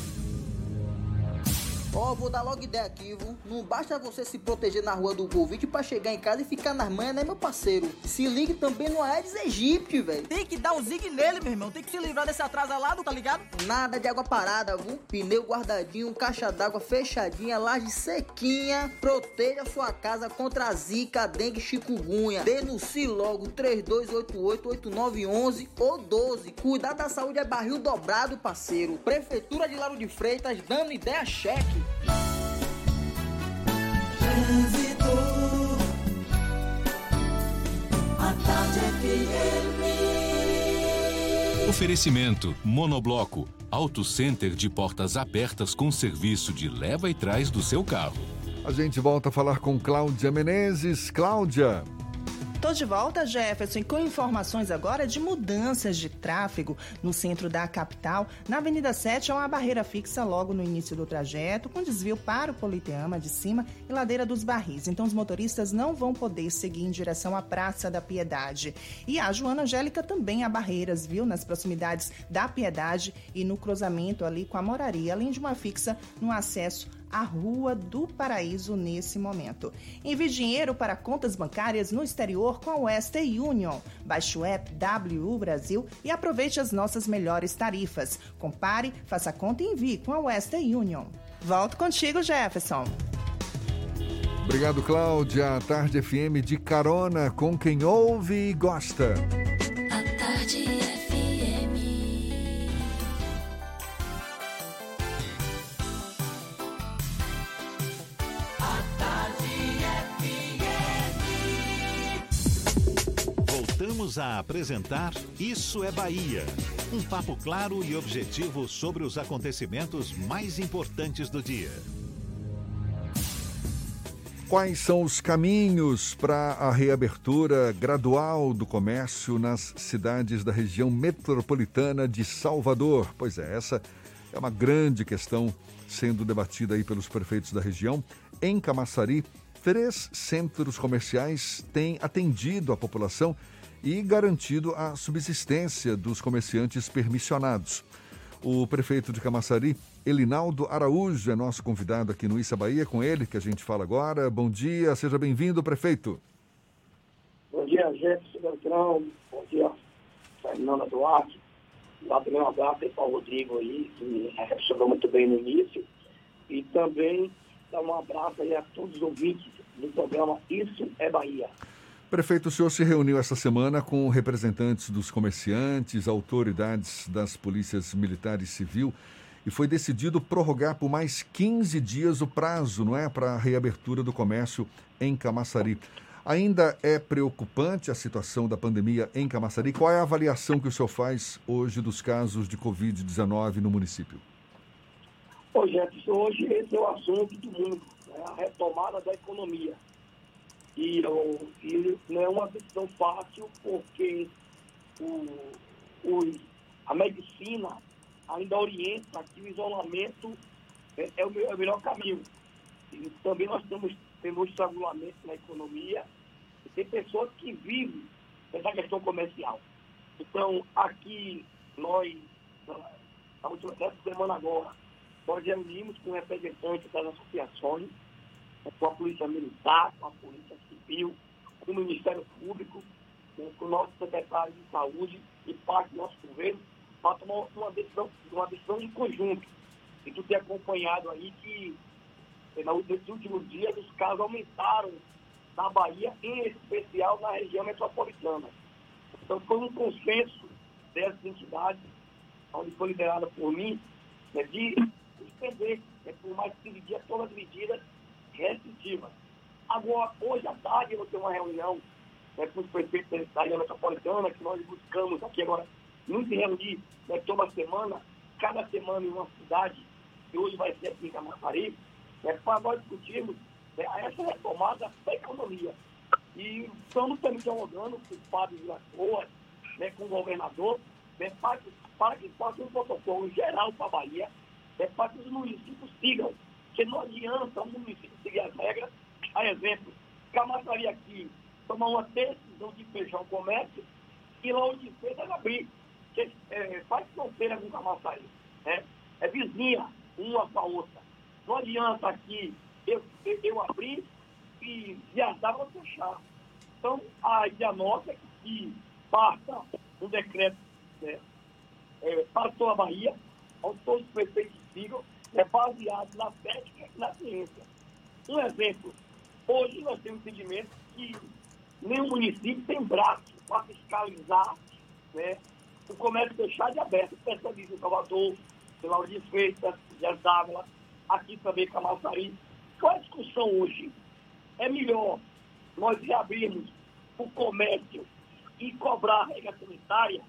Ó, oh, vou dar logo ideia aqui, viu? Não basta você se proteger na rua do Covid para chegar em casa e ficar nas manhas, né, meu parceiro? Se ligue também no Aedes aegypti, velho. Tem que dar um zig nele, meu irmão. Tem que se livrar desse atrasalado, tá ligado? Nada de água parada, viu? Pneu guardadinho, caixa d'água fechadinha, laje sequinha. Proteja sua casa contra a zika, dengue chikungunya. Denuncie logo 3288-8911 ou 12. Cuidar da saúde é barril dobrado, parceiro. Prefeitura de Lauro de Freitas dando ideia cheque. Trânsito. A tarde FM. Oferecimento Monobloco. Auto Center de portas abertas com serviço de leva e trás do seu carro. A gente volta a falar com Cláudia Menezes. Cláudia. Tô de volta, Jefferson, com informações agora de mudanças de tráfego no centro da capital. Na Avenida 7 há uma barreira fixa logo no início do trajeto, com desvio para o Politeama de cima e Ladeira dos Barris. Então os motoristas não vão poder seguir em direção à Praça da Piedade. E a Joana Angélica também há barreiras, viu, nas proximidades da Piedade e no cruzamento ali com a Moraria, além de uma fixa no acesso a Rua do Paraíso nesse momento. Envie dinheiro para contas bancárias no exterior com a Western Union. Baixe o app WU Brasil e aproveite as nossas melhores tarifas. Compare, faça conta e envie com a Western Union. Volto contigo, Jefferson. Obrigado, Cláudia. Tarde FM de carona com quem ouve e gosta. A tarde FM. Voltamos a apresentar Isso é Bahia. Um papo claro e objetivo sobre os acontecimentos mais importantes do dia. Quais são os caminhos para a reabertura gradual do comércio nas cidades da região metropolitana de Salvador? Pois é, essa é uma grande questão sendo debatida aí pelos prefeitos da região. Em Camaçari, três centros comerciais têm atendido a população e garantido a subsistência dos comerciantes permissionados. O prefeito de Camaçari, Elinaldo Araújo, é nosso convidado aqui no Issa Bahia, com ele que a gente fala agora. Bom dia, seja bem-vindo, prefeito. Bom dia, Jefferson Beltrão. Bom dia, Fernanda Duarte. Um abraço para o Rodrigo aí, que me muito bem no início. E também dar um abraço aí a todos os ouvintes do programa Isso é Bahia. Prefeito, o senhor se reuniu essa semana com representantes dos comerciantes, autoridades das polícias militar e civil e foi decidido prorrogar por mais 15 dias o prazo, não é, para a reabertura do comércio em Camaçari. Ainda é preocupante a situação da pandemia em Camaçari? Qual é a avaliação que o senhor faz hoje dos casos de Covid-19 no município? Ô Jefferson, hoje esse é o assunto do mundo, né? a retomada da economia. E, eu, e não é uma decisão fácil, porque o, o, a medicina ainda orienta que o isolamento é, é, o, é o melhor caminho. E também nós temos, temos estrangulamento na economia e tem pessoas que vivem essa questão comercial. Então, aqui, nós, na última semana agora, nós reunimos com representantes das associações, com a Polícia Militar, com a Polícia Civil, com o Ministério Público, com o nosso secretário de Saúde e parte do nosso governo, para tomar uma decisão, uma decisão em conjunto. E tu tem acompanhado aí que nesses últimos dias os casos aumentaram na Bahia, em especial na região metropolitana. Então foi um consenso dessas entidades, onde foi liderada por mim, né, de suspender né, por mais de 15 dias todas as medidas restritivas. Agora, hoje à tarde, eu vou ter uma reunião né, com os prefeitos da região metropolitana, que nós buscamos aqui agora nos reunir né, toda semana, cada semana em uma cidade, que hoje vai ser aqui em Camaçari, né, para nós discutirmos né, essa retomada da economia. E estamos também dialogando com o Fábio Vilas Boas, né, com o governador, né, para, que, para que faça um protocolo geral para a Bahia, né, para que os municípios sigam, que não adianta o município seguir as regras. A exemplo, Camaçari aqui tomar uma decisão de fechar o comércio e logo de feita abrir. Que, é, faz fronteira com Camaçari. Né? É vizinha uma com a outra. Não adianta aqui eu, eu, abrir e viajar para fechar. Então, a ideia nossa é que parta um decreto né, é, para toda a Bahia, onde todos os prefeitos sigam, é baseado na técnica e na ciência. Um exemplo, hoje nós temos entendimento que nenhum município tem braço para fiscalizar né, o comércio fechado e aberto. Percebe isso em Salvador, em Lauro de Freitas, Dávila, aqui também Camaçari. Qual é a discussão hoje? É melhor nós reabrirmos o comércio e cobrar a regra sanitária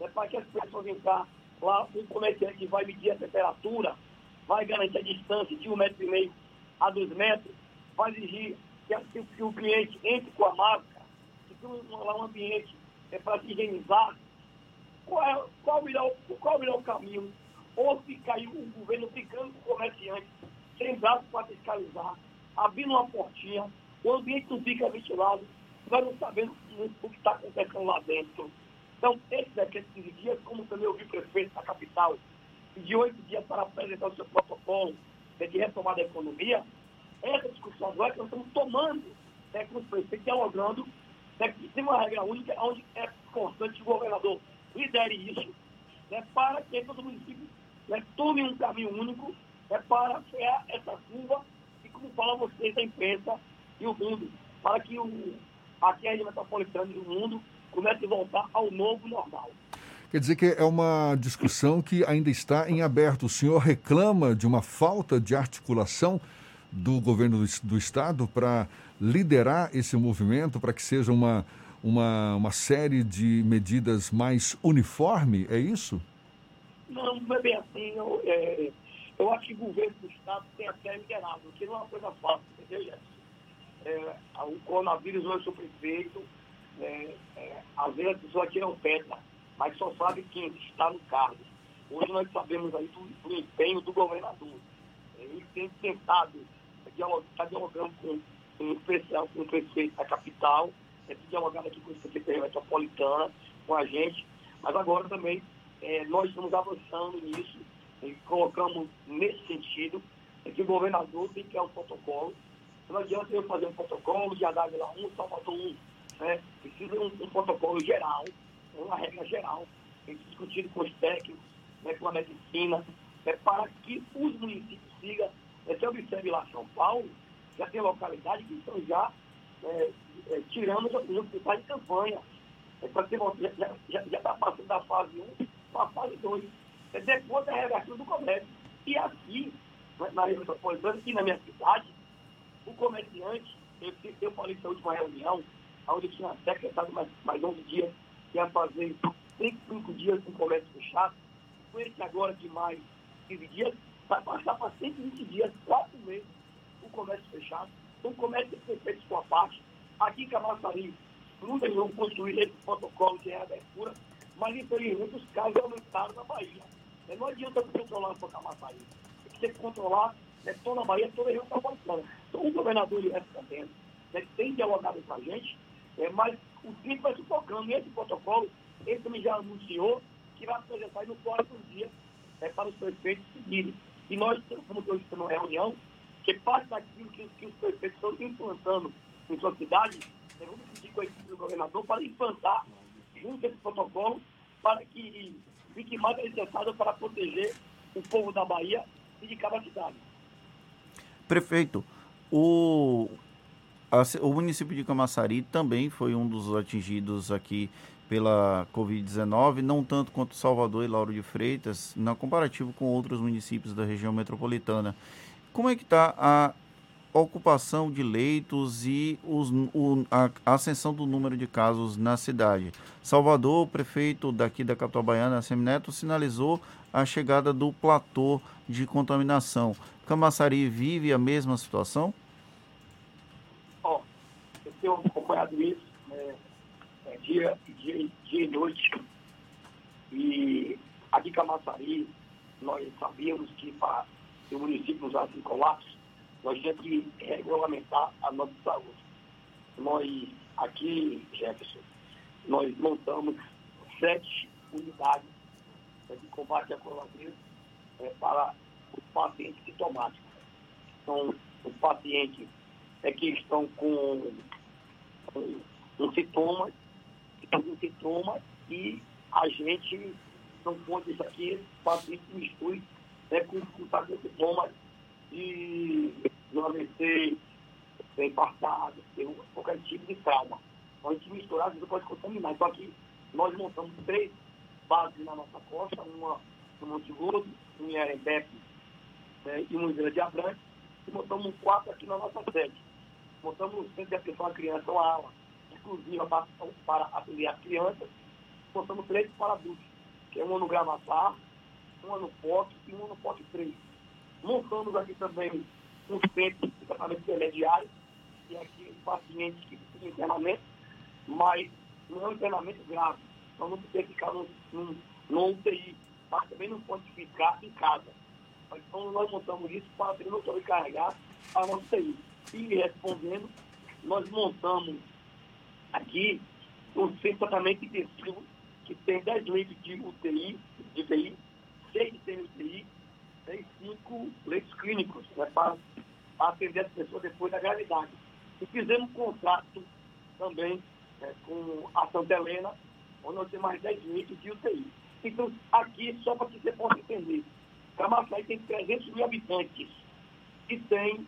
né, para que as pessoas entrar lá, o comerciante vai medir a temperatura, vai garantir a distância de um metro e meio a dois metros, vai exigir que, que o cliente entre com a máscara, que tem um, um ambiente é, para se higienizar, qual é, qual, o melhor, qual o melhor caminho? Ou ficar aí o governo brincando com o comerciante, sem braços para fiscalizar, abrindo uma portinha, o ambiente não fica ventilado, nós não sabemos o que está acontecendo lá dentro. Então, esse de 15 dias, como também ouvi o prefeito da capital, de oito dias para apresentar o seu protocolo de retomada da economia, essa discussão agora que nós estamos tomando né, com os prefeitos, dialogando, né, que tem uma regra única, onde é constante o governador lidere isso, né, para que todo município né, tome um caminho único né, para frear essa curva e, como falam vocês da imprensa e o mundo, para que o, aqui a região metropolitana e o mundo comece a voltar ao novo normal. Quer dizer que é uma discussão que ainda está em aberto. O senhor reclama de uma falta de articulação do governo do, do Estado para liderar esse movimento, para que seja uma, uma, uma série de medidas mais uniforme, é isso? Não, não é bem assim. Eu, é, eu acho que o governo do Estado tem até liderado, que não é uma coisa fácil, entendeu? É, o coronavírus hoje, o prefeito, é, é, às vezes a pessoa tira o pedra mas só sabe quem está no cargo. Hoje nós sabemos aí do, do empenho do governador. Ele tem tentado, está dialogando com, com, o especial, com o prefeito da capital, tem dialogado aqui com o Secretaria Metropolitana, com a gente, mas agora também é, nós estamos avançando nisso, e colocamos nesse sentido, é que o governador tem que ter um protocolo. Não adianta eu fazer um protocolo de Adávila 1, Salvador 1. Né? Precisa um, um protocolo geral é uma regra geral, tem que discutir com os técnicos, né, com a medicina, é para que os municípios sigam. É, você observe lá São Paulo, já tem localidades que estão já é, é, tirando os hospitais de campanha. É, já está passando da fase 1 para a fase 2. É depois da reabertura do comércio. E aqui, né, na região metropolitana, aqui na minha cidade, o comerciante, eu, eu falei nessa última reunião, onde tinha secretário mais, mais 11 dias, ia fazer 35 dias com comércio fechado, com esse agora de mais 15 dias, vai passar para 120 dias, 4 meses, o comércio fechado. Então o comércio tem que ser feito sua parte. Aqui em Camaçari, nunca vão construir esse protocolo de reabertura, mas infelizmente os casos aumentaram na Bahia. Não adianta controlar só Camaçari. Tem que controlar né, toda a Bahia, toda a região metropolitana. Então o governador de respondendo, né, tem dialogado com a gente, é, mas o tempo vai se tocando. E esse protocolo, ele também já anunciou que vai apresentar no próximo dia é, para os prefeitos seguirem. E nós, eu disse numa reunião, que parte daquilo que, que os prefeitos estão implantando em sua cidade, é, vamos pedir com a equipe do governador para implantar junto esse protocolo para que fique mais necessário para proteger o povo da Bahia e de cada cidade. Prefeito, o o município de Camaçari também foi um dos atingidos aqui pela Covid-19, não tanto quanto Salvador e Lauro de Freitas, na comparativo com outros municípios da região metropolitana. Como é que está a ocupação de leitos e os, o, a, a, ascensão do número de casos na cidade? Salvador, o prefeito daqui da capital baiana, Semineto, sinalizou a chegada do platô de contaminação. Camaçari vive a mesma situação? tenho acompanhado isso né, é, dia, dia, dia e noite. E aqui em Camaçari, nós sabíamos que para o município usar em colapso, nós tínhamos que regulamentar a nossa saúde. Nós, aqui, Jefferson, nós montamos sete unidades né, de combate à coronavírus é, para os pacientes sintomáticos. Então, os pacientes é que estão com um sintoma, um sintoma e a gente não pode isso aqui, paciente misture né, com, com, com sintomas de, de um AVC, bem infartado, qualquer tipo de trauma. Então, a gente misturar, a gente pode contaminar. Então aqui nós montamos três bases na nossa costa, uma no Monte Gordo, uma em Arembepe né, e uma em Vila de Abrantes, e montamos quatro aqui na nossa sede montamos um centro de atenção à criança, uma aula exclusiva para, para atender as crianças, montamos três para adultos, que é uma no Gravatar, uma no POC e uma no POC 3. Montamos aqui também um centro de tratamento intermediário, e aqui pacientes que precisam de internamento, mas não é um internamento grave. Então não precisa ficar no UTI, mas também não pode ficar em casa. Então nós montamos isso para não sobrecarregar a nossa UTI. E respondendo, nós montamos aqui um centro tratamento intensivo que tem 10 leitos de UTI, de UTI, 6 de UTI, e 5 leitos clínicos, né, para atender as pessoas depois da gravidade. E fizemos um contrato também é, com a Santa Helena, onde nós temos mais 10 leitos de UTI. Então, aqui, só para que você possa entender, Camaçaí tem 300 mil habitantes e tem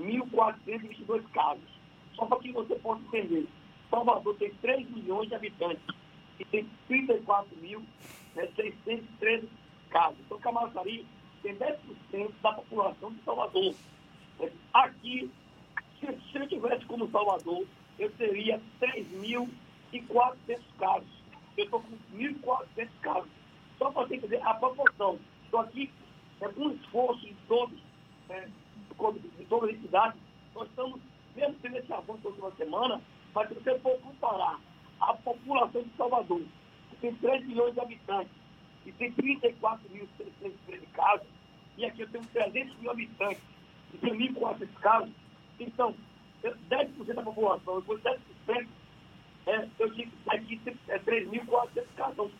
1.422 casos. Só para que você possa entender, Salvador tem 3 milhões de habitantes e tem 34.613 né, casos. Então, Camaçari tem 10% da população de Salvador. Aqui, se, eu tivesse como Salvador, eu teria 3.400 casos. Eu estou com 1.400 casos. Só para você entender a proporção. Então, aqui, é com esforço de todos, né, de todas as entidades, nós estamos, mesmo tendo esse avanço da última semana, mas se você for comparar a população de Salvador, que tem 3 milhões de habitantes, e tem 34 mil casos, e aqui eu tenho 300 mil habitantes, e tem 1.400 casos, então, 10% da população, depois 10%, é, eu digo aqui é 3.400 casos.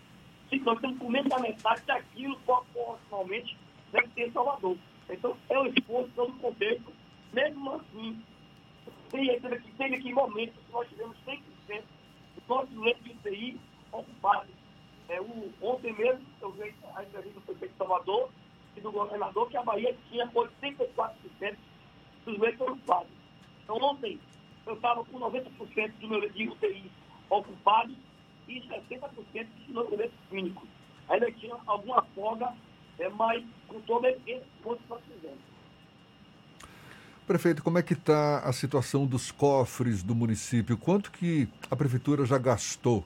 Então, nós temos que comer a metade daquilo proporcionalmente deve ter Salvador. Então, é um esforço todo o contexto. Mesmo assim, tem, tem aqui momentos que nós tivemos 100% dos nossos leitos de UTI ocupados. É, o, ontem mesmo, eu vi a entrevista do prefeito Salvador e do governador que a Bahia tinha 84% dos leitos ocupados. Então, ontem, eu estava com 90% do meu leito de UTI ocupados e 60% dos meus leitos clínicos. Ainda tinha alguma folga, é, mas com todo esse ponto que nós fizemos. Prefeito, como é que está a situação dos cofres do município? Quanto que a prefeitura já gastou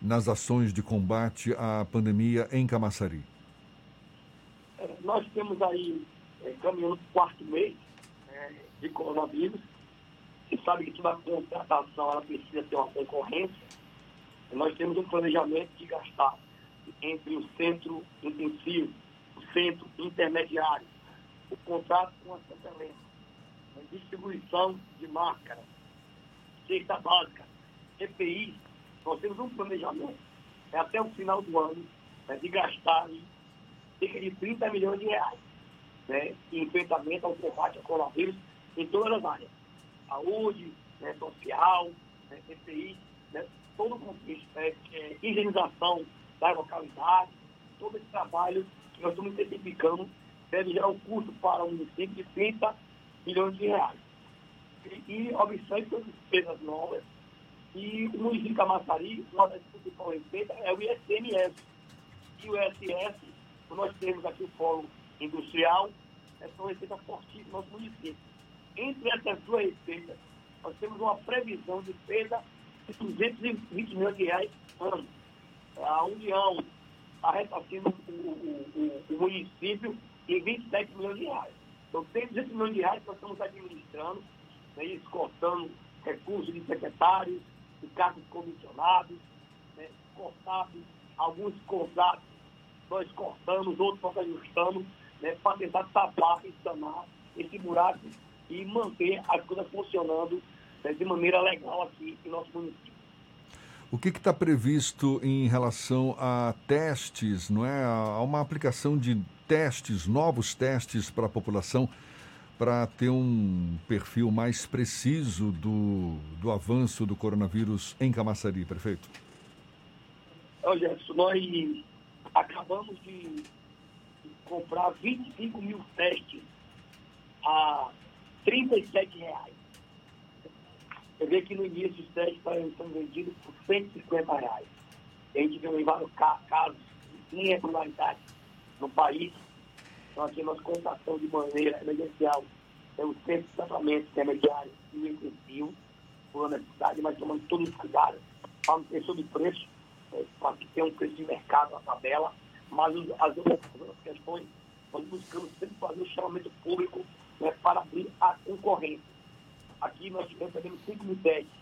nas ações de combate à pandemia em Camaçari? É, nós temos aí, é, caminhando para o quarto mês é, de coronavírus. Você sabe que toda contratação ela precisa ter uma concorrência. Nós temos um planejamento de gastar entre o centro intensivo, centro intermediário, o contrato com a Santa Helena, a distribuição de máscaras, cesta básica, EPI, nós temos um planejamento. É até o final do ano né, de gastar cerca de 30 milhões de reais né, em enfrentamento ao combate ao coronavírus em todas as áreas. Saúde, né, social, né, EPI, né, todo o contexto, né, é, higienização da localidade, todo esse trabalho que nós estamos identificando deve gerar um custo para o município de 30 milhões de reais. E, e obstante as despesas novas, e o município de Camaçari, uma das principais receitas é o ISMS. E o ISS, nós temos aqui o polo industrial, são receitas fortíssimas no nosso município. Entre essas duas receitas, nós temos uma previsão de perda de 220 milhões de reais ano. A União está ressarcindo o, o, o, município em 27 milhões de reais. Então, tem 200 milhões de reais que nós estamos administrando, né, cortando recursos de secretários, de cargos comissionados, né, cortados, alguns contratos nós cortamos, outros nós ajustamos, né, para tentar tapar e sanar esse buraco e manter as coisas funcionando né, de maneira legal aqui em nosso município. O que está previsto em relação a testes, não é? A uma aplicação de testes, novos testes para a população para ter um perfil mais preciso do, do avanço do coronavírus em Camaçari, prefeito? Jefferson, nós acabamos de comprar 25 mil testes a 37 reais. Você vê que no início os testes estão vendidos por 150 reais. A gente viu em vários casos de irregularidade no país então, aqui nós constatamos de maneira emergencial o centro de tratamento intermediário e intensivo por necessidade, mas tomando todos os cuidados para não ter preço, é, para que tenha um preço de mercado na tabela, mas as outras questões nós buscamos sempre fazer o chamamento público né, para abrir a concorrência. Aqui nós recebemos 5 mil testes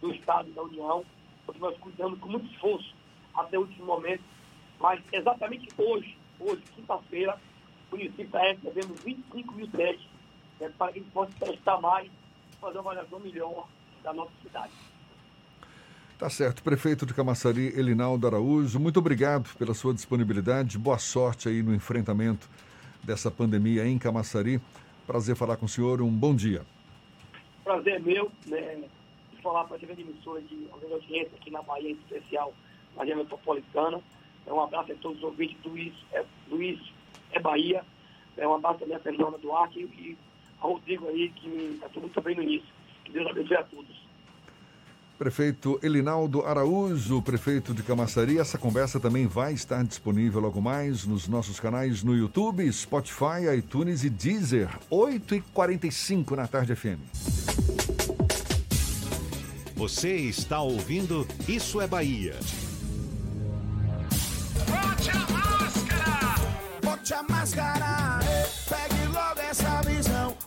do Estado e da União, porque nós cuidamos com muito esforço até o último momento. Mas exatamente hoje, hoje, quinta-feira, o município está recebendo 25 mil testes né, para que a gente possa testar mais e fazer uma avaliação melhor da nossa cidade. Tá certo. Prefeito de Camaçari, Elinaldo Araújo, muito obrigado pela sua disponibilidade. Boa sorte aí no enfrentamento dessa pandemia em Camaçari. Prazer falar com o senhor. Um bom dia. Prazer meu, né, de falar para a grande emissora de audiência aqui na Bahia, em especial na região metropolitana. É um abraço a todos os ouvintes do Isso é, do Isso é Bahia. É um abraço também a Fernanda Duarte e a Rodrigo aí, que tratou muito bem no início. Que Deus abençoe a todos. Prefeito Elinaldo Araújo, prefeito de Camaçari. Essa conversa também vai estar disponível logo mais nos nossos canais no YouTube, Spotify, iTunes e Deezer. 8h45 na tarde FM. Você está ouvindo Isso é Bahia. Bote a máscara! Bote a máscara! Pegue logo essa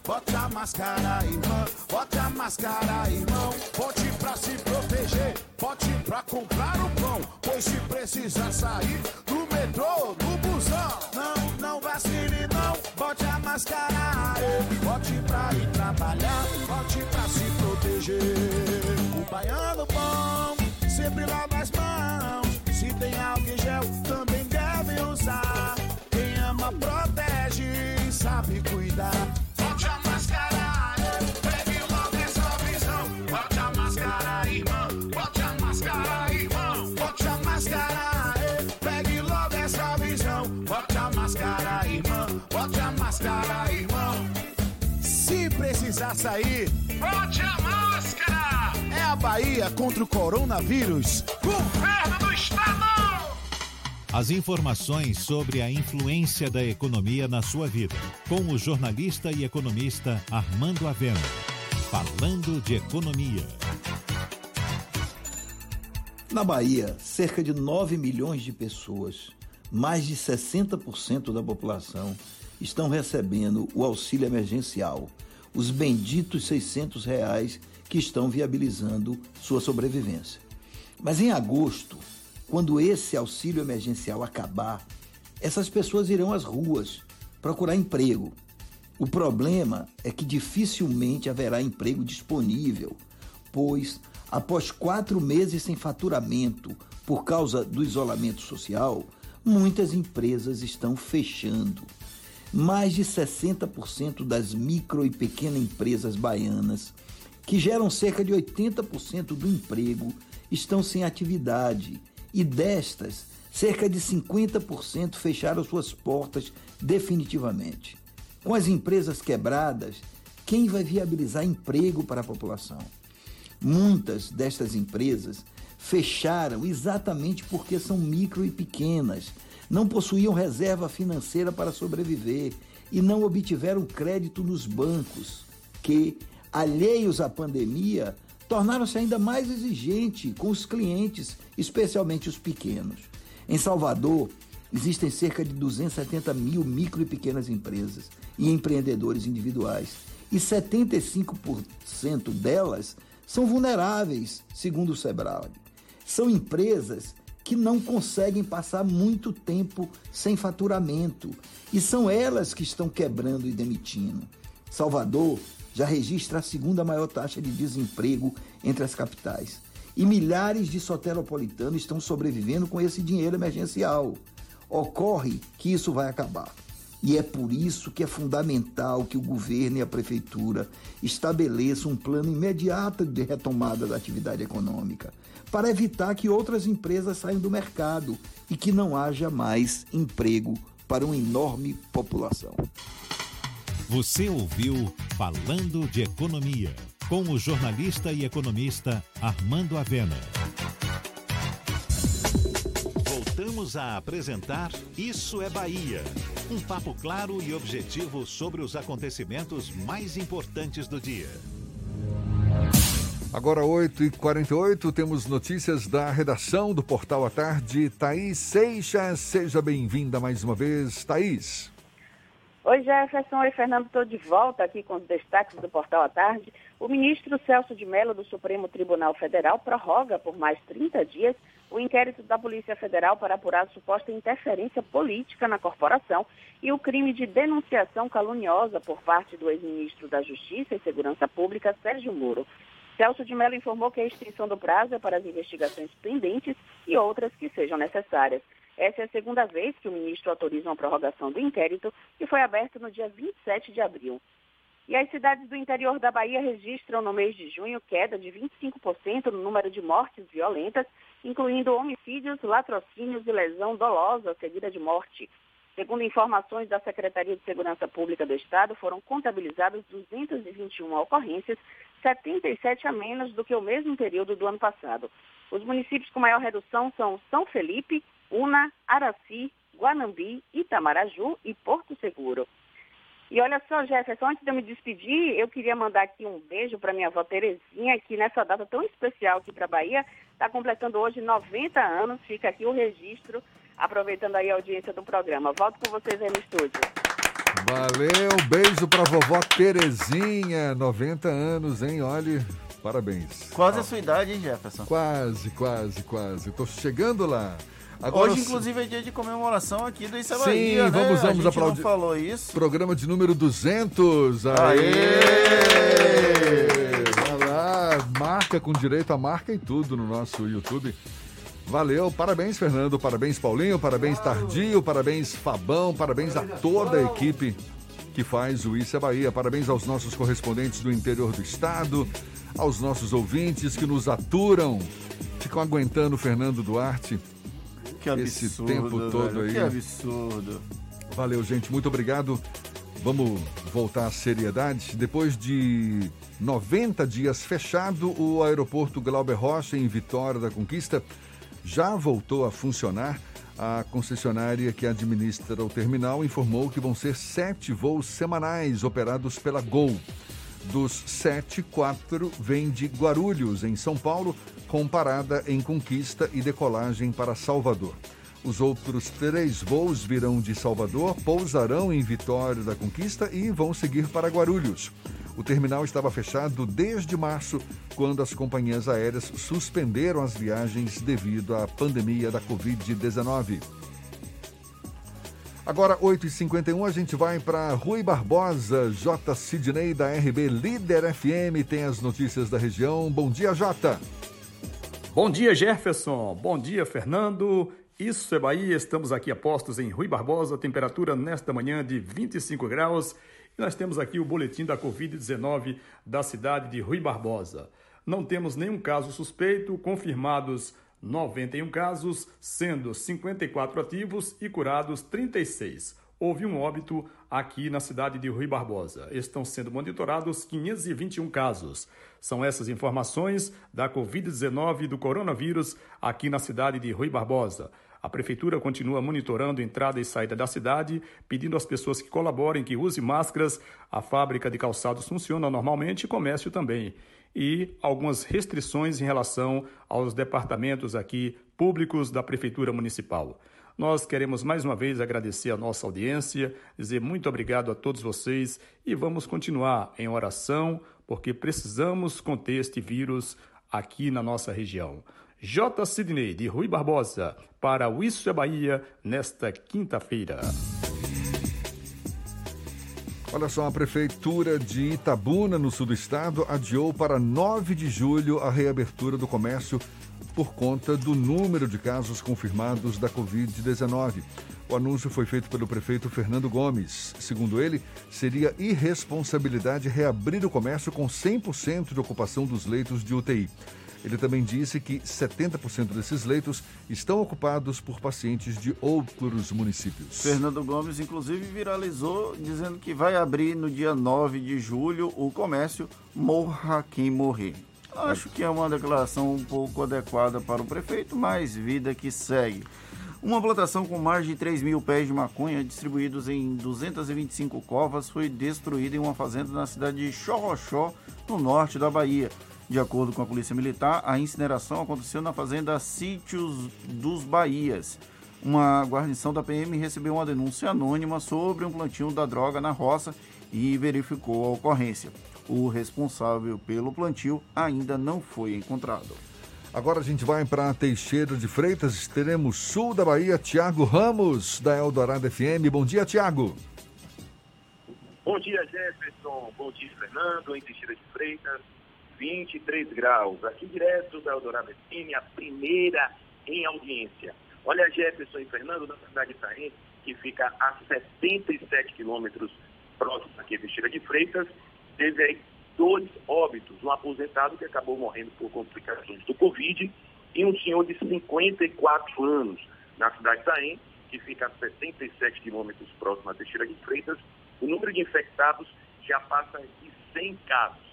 Bote a máscara, irmão. Bote a máscara, irmão. Bote pra se proteger. Bote pra comprar o pão. Pois se precisar sair do metrô, do busão. Não, não vacile, não. Bote a máscara. Bote pra ir trabalhar. Bote pra se proteger. O baiano bom sempre lava as mãos. Se tem álcool em gel, também deve usar. Quem ama, protege, sabe cuidar. Sair, bote a máscara. É a Bahia contra o coronavírus. Governo do Estado. As informações sobre a influência da economia na sua vida, com o jornalista e economista Armando Avena. Falando de economia. Na Bahia, cerca de 9 milhões de pessoas, mais de 60% da população, estão recebendo o auxílio emergencial, os benditos 600 reais que estão viabilizando sua sobrevivência. Mas em agosto, quando esse auxílio emergencial acabar, essas pessoas irão às ruas procurar emprego. O problema é que dificilmente haverá emprego disponível, pois, após quatro meses sem faturamento por causa do isolamento social, muitas empresas estão fechando. Mais de 60% das micro e pequenas empresas baianas, que geram cerca de 80% do emprego, estão sem atividade e destas, cerca de 50% fecharam suas portas definitivamente. Com as empresas quebradas, quem vai viabilizar emprego para a população? Muitas destas empresas fecharam exatamente porque são micro e pequenas, não possuíam reserva financeira para sobreviver e não obtiveram crédito nos bancos, que, alheios à pandemia, tornaram-se ainda mais exigentes com os clientes, especialmente os pequenos. Em Salvador, existem cerca de 270 mil micro e pequenas empresas e empreendedores individuais, e 75% delas são vulneráveis, segundo o Sebrae. São empresas que não conseguem passar muito tempo sem faturamento e são elas que estão quebrando e demitindo. Salvador já registra a segunda maior taxa de desemprego entre as capitais. E milhares de soteropolitanos estão sobrevivendo com esse dinheiro emergencial. Ocorre que isso vai acabar. E é por isso que é fundamental que o governo e a prefeitura estabeleçam um plano imediato de retomada da atividade econômica, para evitar que outras empresas saiam do mercado e que não haja mais emprego para uma enorme população. Você ouviu Falando de Economia, com o jornalista e economista Armando Avena. Voltamos a apresentar Isso é Bahia. Um papo claro e objetivo sobre os acontecimentos mais importantes do dia. Agora 8h48, temos notícias da redação do Portal à Tarde. Thaís Seixas, seja bem-vinda mais uma vez. Thaís. Oi Jefferson, oi Fernando, estou de volta aqui com os destaques do Portal à Tarde. O ministro Celso de Mello, do Supremo Tribunal Federal, prorroga por mais 30 dias o inquérito da Polícia Federal para apurar suposta interferência política na corporação e o crime de denunciação caluniosa por parte do ex-ministro da Justiça e Segurança Pública, Sérgio Moro. Celso de Mello informou que a extensão do prazo é para as investigações pendentes e outras que sejam necessárias. Essa é a segunda vez que o ministro autoriza uma prorrogação do inquérito, que foi aberto no dia 27 de abril. E as cidades do interior da Bahia registram no mês de junho queda de 25% no número de mortes violentas, incluindo homicídios, latrocínios e lesão dolosa seguida de morte. Segundo informações da Secretaria de Segurança Pública do Estado, foram contabilizadas 221 ocorrências, 77 a menos do que o mesmo período do ano passado. Os municípios com maior redução são São Felipe, Una, Araci, Guanambi, Itamaraju e Porto Seguro. E olha só, Jefferson, antes de eu me despedir, eu queria mandar aqui um beijo para minha avó Terezinha, que nessa data tão especial aqui para a Bahia, está completando hoje 90 anos. Fica aqui o registro, aproveitando aí a audiência do programa. Volto com vocês aí no estúdio. Valeu, um beijo para vovó Terezinha, 90 anos, hein? Olha, parabéns. Quase a sua idade, hein, Jefferson? Quase, quase, quase. Estou chegando lá. Agora, Hoje, inclusive, é dia de comemoração aqui do Isso Sim, Bahia, né? vamos, A vamos gente aplaudir. não falou isso. Programa de número 200. Aê! Vai lá, marca com direito a marca e tudo no nosso YouTube. Valeu, parabéns, Fernando, parabéns, Paulinho, parabéns, Tardio, parabéns, Fabão, parabéns a toda a equipe que faz o Isso é Bahia. Parabéns aos nossos correspondentes do interior do estado, aos nossos ouvintes que nos aturam, ficam aguentando o Fernando Duarte Que absurdo, esse tempo todo velho, aí. Que absurdo. Valeu, gente. Muito obrigado. Vamos voltar à seriedade. Depois de 90 dias fechado, o aeroporto Glauber Rocha, em Vitória da Conquista, já voltou a funcionar. A concessionária que administra o terminal informou que vão ser sete voos semanais operados pela Gol. Dos sete, quatro vêm de Guarulhos, em São Paulo, com parada em Conquista e decolagem para Salvador. Os outros três voos virão de Salvador, pousarão em Vitória da Conquista e vão seguir para Guarulhos. O terminal estava fechado desde março, quando as companhias aéreas suspenderam as viagens devido à pandemia da Covid-19. Agora, 8h51, a gente vai para Rui Barbosa, J. Sidney da RB Líder FM, tem as notícias da região. Bom dia, Jota. Bom dia, Jefferson. Bom dia, Fernando. Isso é Bahia. Estamos aqui a postos em Rui Barbosa. Temperatura nesta manhã de 25 graus. E nós temos aqui o boletim da Covid-19 da cidade de Rui Barbosa. Não temos nenhum caso suspeito, confirmados 91 casos, sendo 54 ativos e curados 36. Houve um óbito aqui na cidade de Rui Barbosa. Estão sendo monitorados 521 casos. São essas informações da Covid-19 e do coronavírus aqui na cidade de Rui Barbosa. A prefeitura continua monitorando entrada e saída da cidade, pedindo às pessoas que colaborem que usem máscaras. A fábrica de calçados funciona normalmente e comércio também. E algumas restrições em relação aos departamentos aqui públicos da prefeitura municipal. Nós queremos mais uma vez agradecer a nossa audiência, dizer muito obrigado a todos vocês e vamos continuar em oração, porque precisamos conter este vírus aqui na nossa região. J. Sidney, de Rui Barbosa, para o Isso é Bahia, nesta quinta-feira. Olha só, a Prefeitura de Itabuna, no sul do estado, adiou para 9 de julho a reabertura do comércio por conta do número de casos confirmados da Covid-19. O anúncio foi feito pelo prefeito Fernando Gomes. Segundo ele, seria irresponsabilidade reabrir o comércio com 100% de ocupação dos leitos de UTI. Ele também disse que 70% desses leitos estão ocupados por pacientes de outros municípios. Fernando Gomes, inclusive, viralizou dizendo que vai abrir no dia 9 de julho o comércio Morra Quem Morrer. Acho que é uma declaração um pouco adequada para o prefeito, mas vida que segue. Uma plantação com mais de 3 mil pés de maconha distribuídos em 225 covas foi destruída em uma fazenda na cidade de Xorroxó, no norte da Bahia. De acordo com a Polícia Militar, a incineração aconteceu na fazenda Sítios dos Bahias. Uma guarnição da PM recebeu uma denúncia anônima sobre um plantio da droga na roça e verificou a ocorrência. o responsável pelo plantio ainda não foi encontrado. Agora a gente vai para Teixeira de Freitas, teremos sul da Bahia, Tiago Ramos, da Eldorado FM. Bom dia, Tiago. Bom dia, Jefferson. Bom dia, Fernando. Em Teixeira de Freitas, 23 graus. Aqui direto da Eldorado FM, a primeira em audiência. Olha, Jefferson e Fernando, da cidade de Itaém, que fica a 77 quilômetros próximo aqui de Teixeira de Freitas, teve aí dois óbitos, um aposentado que acabou morrendo por complicações do Covid e um senhor de 54 anos na cidade de Itaém, que fica a 77 quilômetros próximo a Teixeira de Freitas. O número de infectados já passa de 100 casos.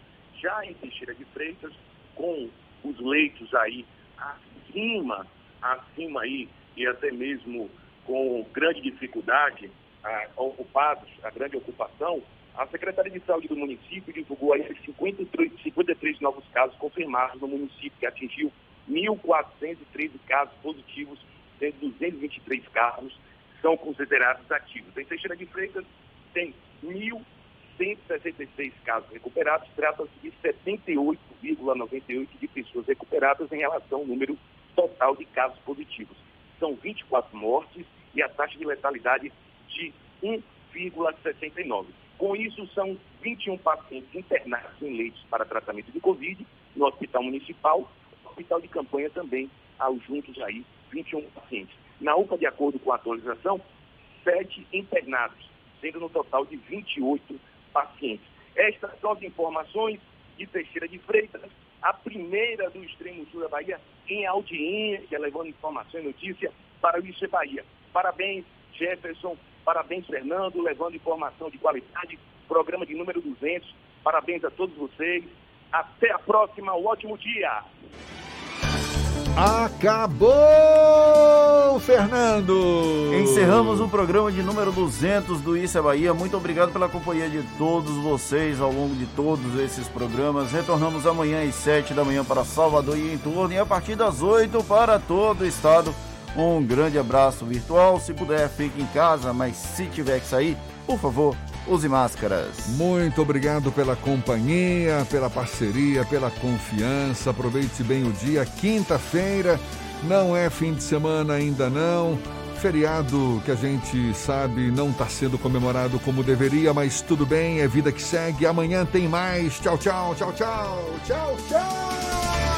Já em Teixeira de Freitas, com os leitos aí acima, acima aí, e até mesmo com grande dificuldade, ah, ocupados, a grande ocupação, a Secretaria de Saúde do município divulgou aí 53, 53 novos casos confirmados no município, que atingiu 1.413 casos positivos, sendo 223 casos são considerados ativos. Em Teixeira de Freitas, tem 1.166 casos recuperados, trata-se de 78,98% de pessoas recuperadas em relação ao número total de casos positivos. São 24 mortes e a taxa de letalidade de 1,69%. Com isso, são 21 pacientes internados em leitos para tratamento de Covid no Hospital Municipal, Hospital de Campanha também, ao juntos aí, 21 pacientes. Na UPA, de acordo com a atualização, sete internados, sendo no total de 28 pacientes. Estas são as informações de Teixeira de Freitas, a primeira do extremo sul da Bahia, em audiência, levando informação e notícia para o é Bahia. Parabéns, Jefferson, Parabéns, Fernando, levando informação de qualidade. Programa de número 200. Parabéns a todos vocês. Até a próxima. Um ótimo dia. Acabou, Fernando! Encerramos o programa de número 200 do Isso é Bahia. Muito obrigado pela companhia de todos vocês ao longo de todos esses programas. Retornamos amanhã às 7 da manhã para Salvador e em torno e a partir das 8 para todo o estado. Um grande abraço virtual. Se puder, fique em casa, mas se tiver que sair, por favor, use máscaras. Muito obrigado pela companhia, pela parceria, pela confiança. Aproveite bem o dia. Quinta-feira não é fim de semana ainda não. Feriado que a gente sabe não está sendo comemorado como deveria, mas tudo bem, é vida que segue. Amanhã tem mais. Tchau, tchau, tchau, tchau, tchau, tchau.